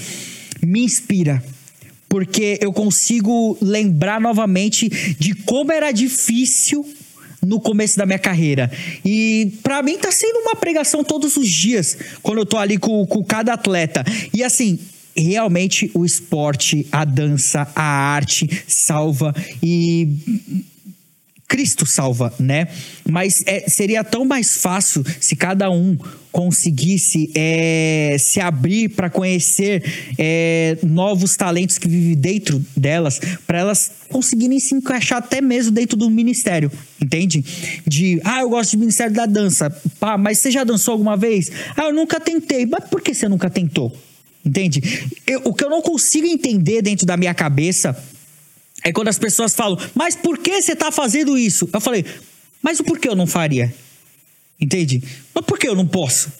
me inspira. Porque eu consigo lembrar novamente de como era difícil no começo da minha carreira. E pra mim tá sendo uma pregação todos os dias, quando eu tô ali com, com cada atleta. E assim, realmente o esporte, a dança, a arte salva e Cristo salva, né? Mas é, seria tão mais fácil se cada um conseguisse é, se abrir para conhecer é, novos talentos que vivem dentro delas, para elas conseguirem se encaixar até mesmo dentro do ministério, entende? De, ah, eu gosto de ministério da dança, pá, mas você já dançou alguma vez? Ah, eu nunca tentei, mas por que você nunca tentou? Entende? Eu- o que eu não consigo entender dentro da minha cabeça é quando as pessoas falam, mas por que você tá fazendo isso? Eu falei, mas o porquê eu não faria? Entende? Mas por que eu não posso?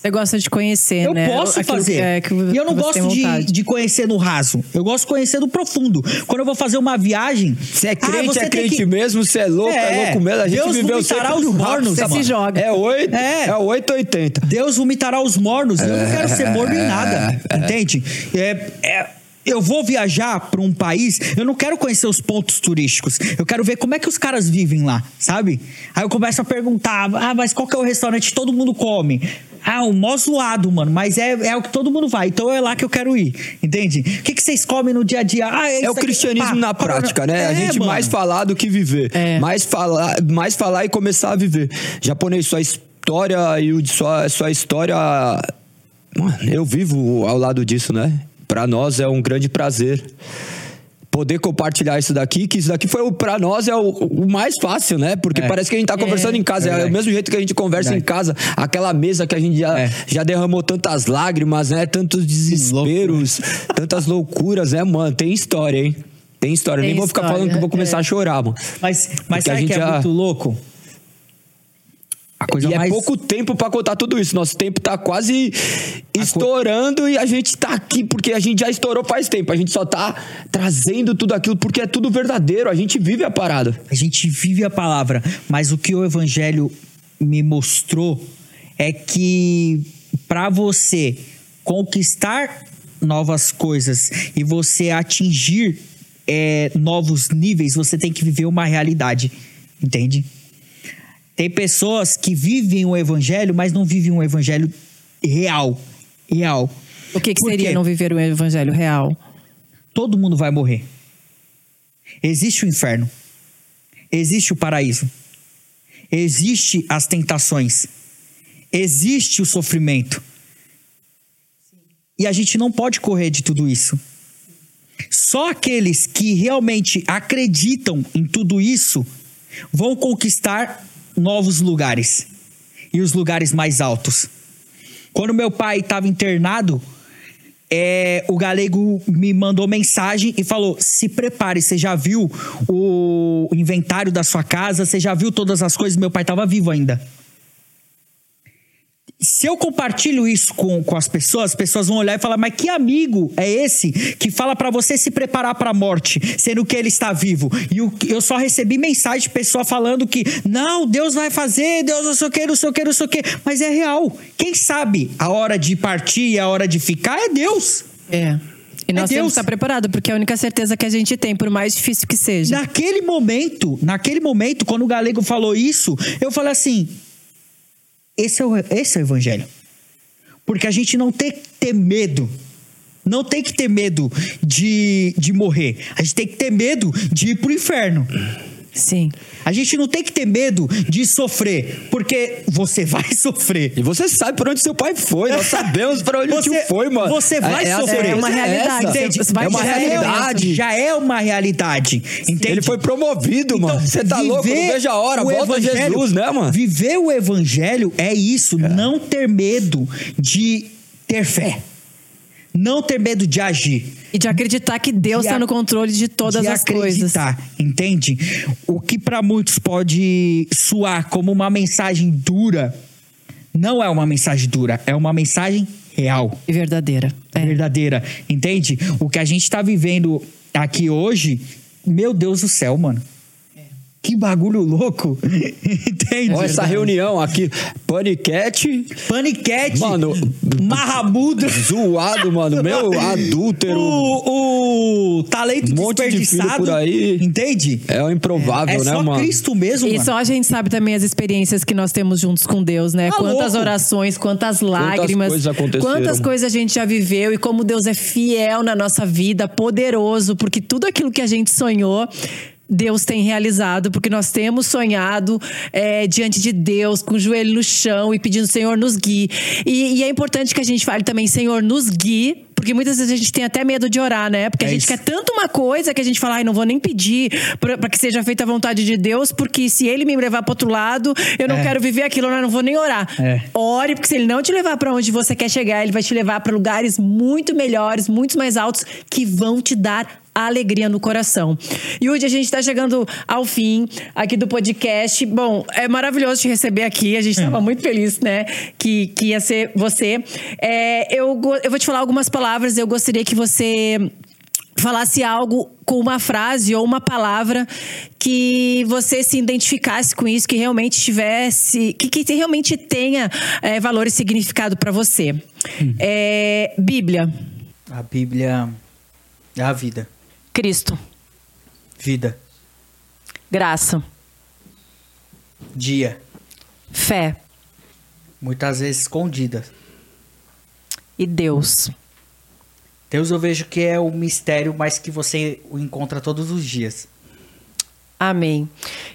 Você gosta de conhecer, Eu né? posso Aquilo fazer. que- é, que e eu não gosto de, de conhecer no raso. Eu gosto de conhecer no profundo. Quando eu vou fazer uma viagem. Você é ah, crente, você é crente que- mesmo, você é louco, é, É, louco mesmo. A gente Deus viveu vomitará os mornos, Você se joga. É 8, É. é 8 80. Deus vomitará os mornos. Eu não quero ser morno em nada. (laughs) Entende? É, é- eu vou viajar para um país, eu não quero conhecer os pontos turísticos. Eu quero ver como é que os caras vivem lá, sabe? Aí eu começo a perguntar: ah, mas qual que é o restaurante que todo mundo come? Ah, o mó zoado, mano, mas é, é o que todo mundo vai, então é lá que eu quero ir, entende? O que, que vocês comem no dia a dia? Ah, É isso o cristianismo pá, na prática, né? a é, gente mano. mais falar do que viver. É. Mais, falar, mais falar e começar a viver. Japonês, sua história e o sua, sua história. Mano, eu vivo ao lado disso, né? Pra nós é um grande prazer. Poder compartilhar isso daqui, que isso daqui foi o pra nós é o, o mais fácil, né? Porque É. parece que a gente tá conversando em casa. É, Verdade. o mesmo jeito que a gente conversa em casa. Aquela mesa que a gente já, É. já derramou tantas lágrimas, né? Tantos desesperos, (laughs) tantas loucuras, né, mano? Tem história, hein? Tem história. Tem Nem vou ficar história, falando que eu vou começar é. a chorar, mano. Mas, mas Porque a sabe que gente é já- muito louco? A e mais. é pouco tempo pra contar tudo isso. Nosso tempo tá quase estourando e a gente tá aqui porque a gente já estourou faz tempo. A gente só tá trazendo tudo aquilo porque é tudo verdadeiro. A gente vive a parada. A gente vive a palavra, mas o que o evangelho me mostrou é que para você conquistar novas coisas e você atingir é, novos níveis, você tem que viver uma realidade, entende? Tem pessoas que vivem o evangelho, mas não vivem um evangelho real, real. O que, que Por seria quê? não viver o evangelho real? Todo mundo vai morrer. Existe o inferno. Existe o paraíso. Existe as tentações. Existe o sofrimento. E a gente não pode correr de tudo isso. Só aqueles que realmente acreditam em tudo isso vão conquistar novos lugares e os lugares mais altos. Quando meu pai estava internado, é, o galego me mandou mensagem e falou: se prepare, você já viu o inventário da sua casa, você já viu todas as coisas. Meu pai estava vivo ainda se eu compartilho isso com, com as pessoas, as pessoas vão olhar e falar: mas que amigo é esse que fala para você se preparar para a morte, sendo que ele está vivo? E eu só recebi mensagem de pessoa falando que não, Deus vai fazer, Deus não sei o que, não sei o que, não sei o que. Mas é real. Quem sabe a hora de partir e a hora de ficar é Deus. É. E nós é temos que estar preparados, porque é a única certeza que a gente tem, por mais difícil que seja. Naquele momento, naquele momento, quando o galego falou isso, eu falei assim: esse é o, esse é o evangelho. Porque a gente não tem que ter medo. Não tem que ter medo de, de morrer. A gente tem que ter medo de ir pro inferno. Sim. A gente não tem que ter medo de sofrer, porque você vai (laughs) sofrer. E você sabe para onde seu pai foi. Nós sabemos para onde você, o tio foi, mano. Você vai é, sofrer. É uma realidade. Entende? é uma realidade. Já é uma realidade. Entende? Ele foi promovido, então, mano. Você tá louco? Não veja a hora. Volta Jesus, né, mano? Viver o evangelho é isso. É. Não ter medo de ter fé. Não ter medo de agir. E de acreditar que Deus está no controle de todas de as coisas. Entende? O que para muitos pode soar como uma mensagem dura, não é uma mensagem dura, é uma mensagem real. E verdadeira. É. Verdadeira. Entende? O que a gente está vivendo aqui hoje, meu Deus do céu, mano. Que bagulho louco. (laughs) Entende? Olha essa reunião aqui. Paniquete. Paniquete. Mano. Marramudo. Zoado, mano. Meu (laughs) adúltero. O, o talento um monte desperdiçado. De por aí. Entende? É o improvável, é, é né, mano? É só Cristo mesmo, E só a gente sabe também as experiências que nós temos juntos com Deus, né? Tá quantas louco. orações, quantas lágrimas. Quantas coisas aconteceram. Quantas coisas a gente já viveu e como Deus é fiel na nossa vida, poderoso, porque tudo aquilo que a gente sonhou Deus tem realizado, porque nós temos sonhado é, diante de Deus, com o joelho no chão e pedindo, Senhor, nos guie. E, e, é importante que a gente fale também, Senhor, nos guie. Porque muitas vezes a gente tem até medo de orar, né? Porque é a gente isso. quer tanto uma coisa que a gente fala, ai, não vou nem pedir para que seja feita a vontade de Deus, porque se ele me levar para outro lado, eu não é. quero viver aquilo, eu não vou nem orar. É. Ore, porque se ele não te levar para onde você quer chegar, ele vai te levar para lugares muito melhores, muito mais altos, que vão te dar a alegria no coração. E hoje a gente está chegando ao fim aqui do podcast. Bom, é maravilhoso te receber aqui. A gente estava é. muito feliz, né? Que, que ia ser você. É, eu, eu vou te falar algumas palavras. Eu gostaria que você falasse algo com uma frase ou uma palavra que você se identificasse com isso, que realmente tivesse, que, que realmente tenha é, valor e significado para você. Hum. É, Bíblia. A Bíblia é a vida. Cristo. Vida. Graça. Dia. Fé. Muitas vezes escondida. E Deus. Deus eu vejo que é o mistério, mas que você o encontra todos os dias. Amém.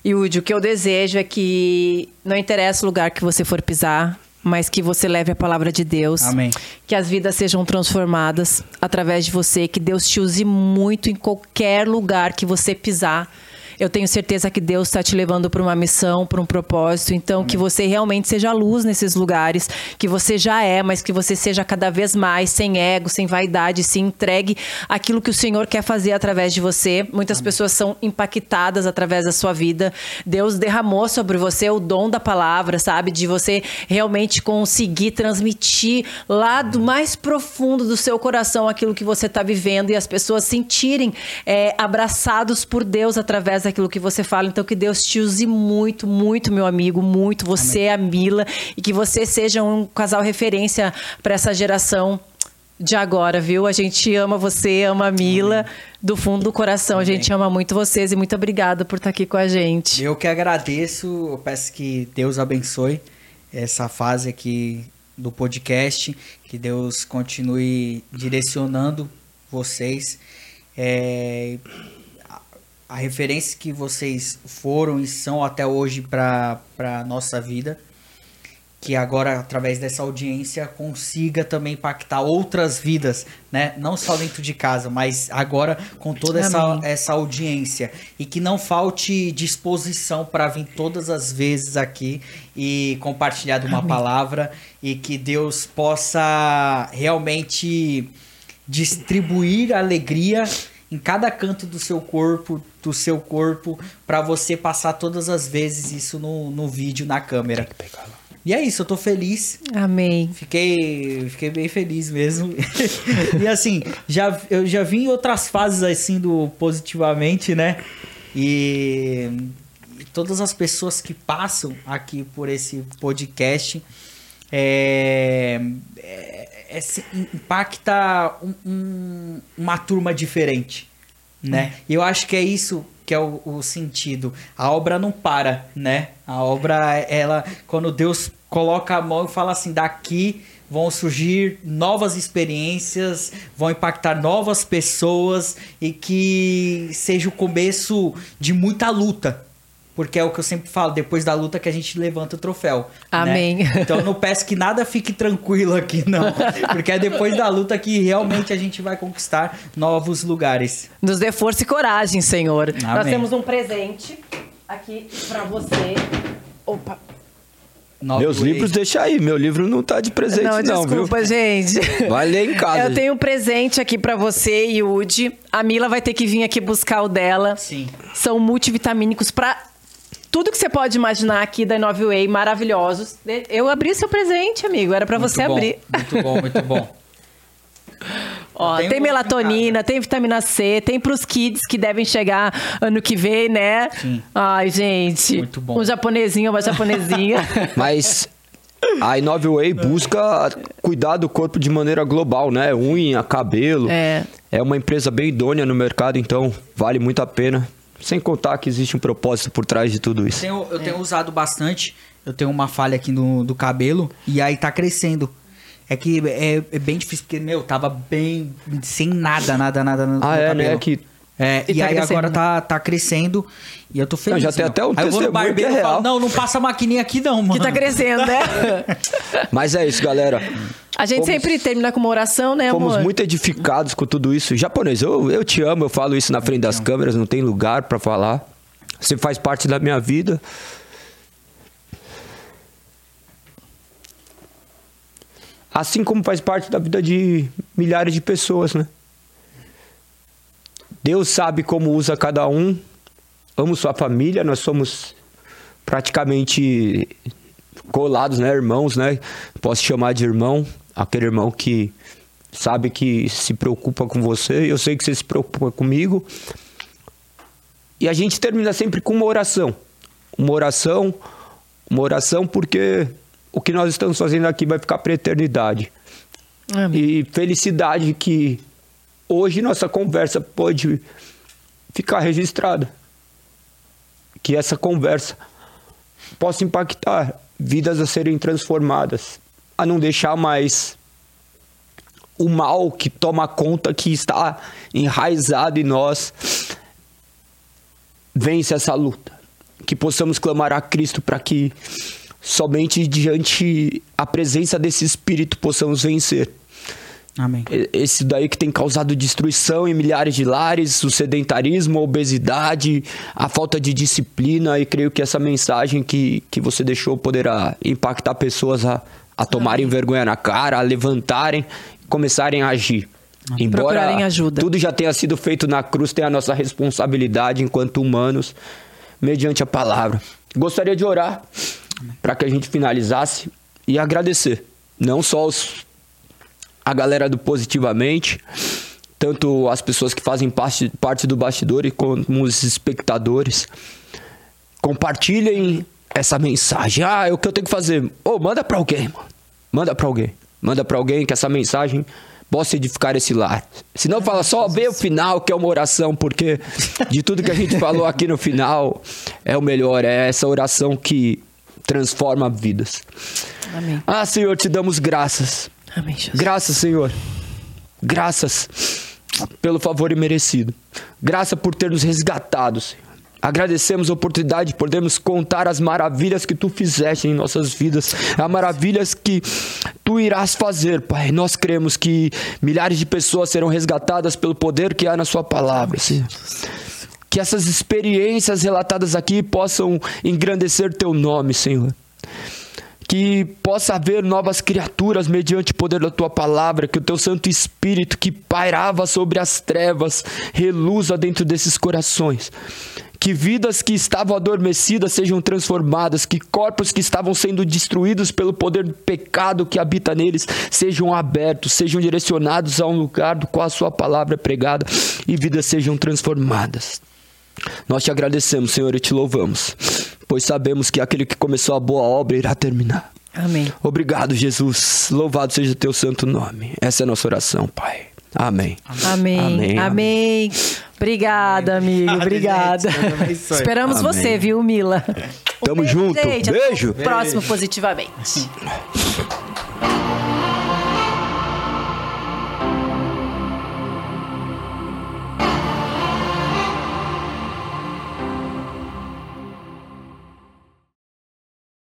E o que eu desejo é que não interessa o lugar que você for pisar, mas que você leve a palavra de Deus. Amém. Que as vidas sejam transformadas através de você, que Deus te use muito em qualquer lugar que você pisar eu tenho certeza que Deus está te levando para uma missão, para um propósito. Então, Amém. que você realmente seja luz nesses lugares, que você já é, mas que você seja cada vez mais sem ego, sem vaidade, se entregue aquilo que o Senhor quer fazer através de você. Muitas Amém. pessoas são impactadas através da sua vida. Deus derramou sobre você o dom da palavra, sabe? De você realmente conseguir transmitir lá do mais profundo do seu coração aquilo que você está vivendo e as pessoas sentirem é, abraçados por Deus através daquilo que você fala. Então, que Deus te use muito, muito, meu amigo, muito. Você, Amém. a Mila, e que você seja um casal referência para essa geração de agora, viu? A gente ama você, ama a Mila, Amém. do fundo do coração. Amém. A gente ama muito vocês e muito obrigada por estar aqui com a gente. Eu que agradeço, eu peço que Deus abençoe essa fase aqui do podcast, que Deus continue direcionando vocês. É, a referência que vocês foram e são até hoje para a nossa vida. que agora, através dessa audiência, consiga também impactar outras vidas, né? Não só dentro de casa, mas agora com toda essa, essa audiência. E que não falte disposição para vir todas as vezes aqui e compartilhar de uma Amém. palavra e que Deus possa realmente distribuir alegria em cada canto do seu corpo, do seu corpo, para você passar todas as vezes isso no, no vídeo, na câmera. Tem que pegar lá. E é isso, eu tô feliz. Amém. Fiquei, fiquei bem feliz mesmo. (laughs) e assim, já, eu já vi em outras fases assim do positivamente, né? E, e todas as pessoas que passam aqui por esse podcast é, é, é impacta um, um, uma turma diferente, né? Hum. E eu acho que é isso que é o, o, sentido. A obra não para, né? A obra, ela, quando Deus coloca a mão e fala assim, daqui vão surgir novas experiências, vão impactar novas pessoas e que seja o começo de muita luta, porque é o que eu sempre falo, depois da luta que a gente levanta o troféu. Né? Amém. Né? (laughs) Então eu não peço que nada fique tranquilo aqui, não. Porque é depois da luta que realmente a gente vai conquistar novos lugares. Nos dê força e coragem, Senhor. Amém. Nós temos um presente aqui para você. Opa. Meus livros deixa aí, meu livro não tá de presente não, não desculpa, viu? gente. Vai ler em (laughs) casa. Eu tenho um presente aqui para você, Yudi. A Mila vai ter que vir aqui buscar o dela. Sim. São multivitamínicos para tudo que você pode imaginar aqui da Nove Way, maravilhosos. Eu abri seu presente, amigo. Era para você bom, abrir. Muito bom, muito bom. (laughs) Ó, tem melatonina, tem vitamina C, tem pros kids que devem chegar ano que vem, né? Sim. Ai, gente. Muito bom. Um japonesinho, uma japonesinha. (laughs) (laughs) Mas a Inove Way busca cuidar do corpo de maneira global, né? Unha, cabelo. É. É uma empresa bem idônea no mercado, então vale muito a pena. Sem contar que existe um propósito por trás de tudo isso. Eu tenho, eu tenho usado bastante. Eu tenho uma falha aqui no, do cabelo e aí tá crescendo. É que é, é, bem difícil, porque, meu, tava bem sem nada, nada, nada no, ah, no é, cabelo. Né? Que... É, e, e tá aí agora tá, tá crescendo e eu tô feliz. Não, já tem até um aí eu vou no barbeiro é e falo, não, não passa a maquininha aqui não, mano. Que tá crescendo, né? (laughs) Mas é isso, galera. A gente fomos, sempre termina com uma oração, né, amor? Fomos muito edificados com tudo isso. Japonês, eu, eu te amo, eu falo isso na frente das câmeras, não tem lugar para falar. Você faz parte da minha vida. Assim como faz parte da vida de milhares de pessoas, né? Deus sabe como usa cada um. Amo sua família, nós somos praticamente colados, né, irmãos, né? Posso chamar de irmão, aquele irmão que sabe que se preocupa com você, eu sei que você se preocupa comigo. E a gente termina sempre com uma oração. Uma oração, uma oração porque o que nós estamos fazendo aqui vai ficar para a eternidade. Amém. E felicidade que hoje nossa conversa pode ficar registrada. Que essa conversa possa impactar vidas a serem transformadas, a não deixar mais o mal que toma conta, que está enraizado em nós, vence essa luta. Que possamos clamar a Cristo para que somente diante a presença desse Espírito possamos vencer. Amém. Esse daí que tem causado destruição em milhares de lares, o sedentarismo, a obesidade, a falta de disciplina, e creio que essa mensagem que, que você deixou poderá impactar pessoas a, a tomarem Amém. vergonha na cara, a levantarem, começarem a agir. Embora tudo já tenha sido feito na cruz, tem a nossa responsabilidade enquanto humanos, mediante a palavra. Gostaria de orar para que a gente finalizasse e agradecer, não só os, a galera do Positivamente, tanto as pessoas que fazem parte, parte do bastidor como os espectadores. Compartilhem essa mensagem. Ah, é o que eu tenho que fazer. Ô, oh, manda para alguém, mano. Manda para alguém. Manda para alguém que essa mensagem possa edificar esse lar. Se não fala só vê o final, que é uma oração, porque de tudo que a gente falou aqui no final é o melhor, é essa oração que transforma vidas. Amém. Ah, Senhor, te damos graças. Amém, Jesus. Graças, Senhor. Graças pelo favor imerecido. Graça por ter nos resgatado, Senhor. Agradecemos a oportunidade de podermos contar as maravilhas que tu fizeste em nossas vidas, as maravilhas que tu irás fazer, Pai. Nós cremos que milhares de pessoas serão resgatadas pelo poder que há na Sua palavra, Senhor. Que essas experiências relatadas aqui possam engrandecer Teu nome, Senhor que possa haver novas criaturas mediante o poder da tua palavra, que o teu Santo Espírito que pairava sobre as trevas reluza dentro desses corações. Que vidas que estavam adormecidas sejam transformadas, que corpos que estavam sendo destruídos pelo poder do pecado que habita neles sejam abertos, sejam direcionados a um lugar do qual a sua palavra é pregada e vidas sejam transformadas. Nós te agradecemos, Senhor, e te louvamos pois sabemos que aquele que começou a boa obra irá terminar. Amém. Obrigado, Jesus. Louvado seja o teu santo nome. Essa é a nossa oração, Pai. Amém. Amém. Amém. Amém. Obrigada, amigo. Obrigada. Esperamos Amém. você, viu, Mila? Tamo junto. Beijo. Próximo, positivamente. (laughs)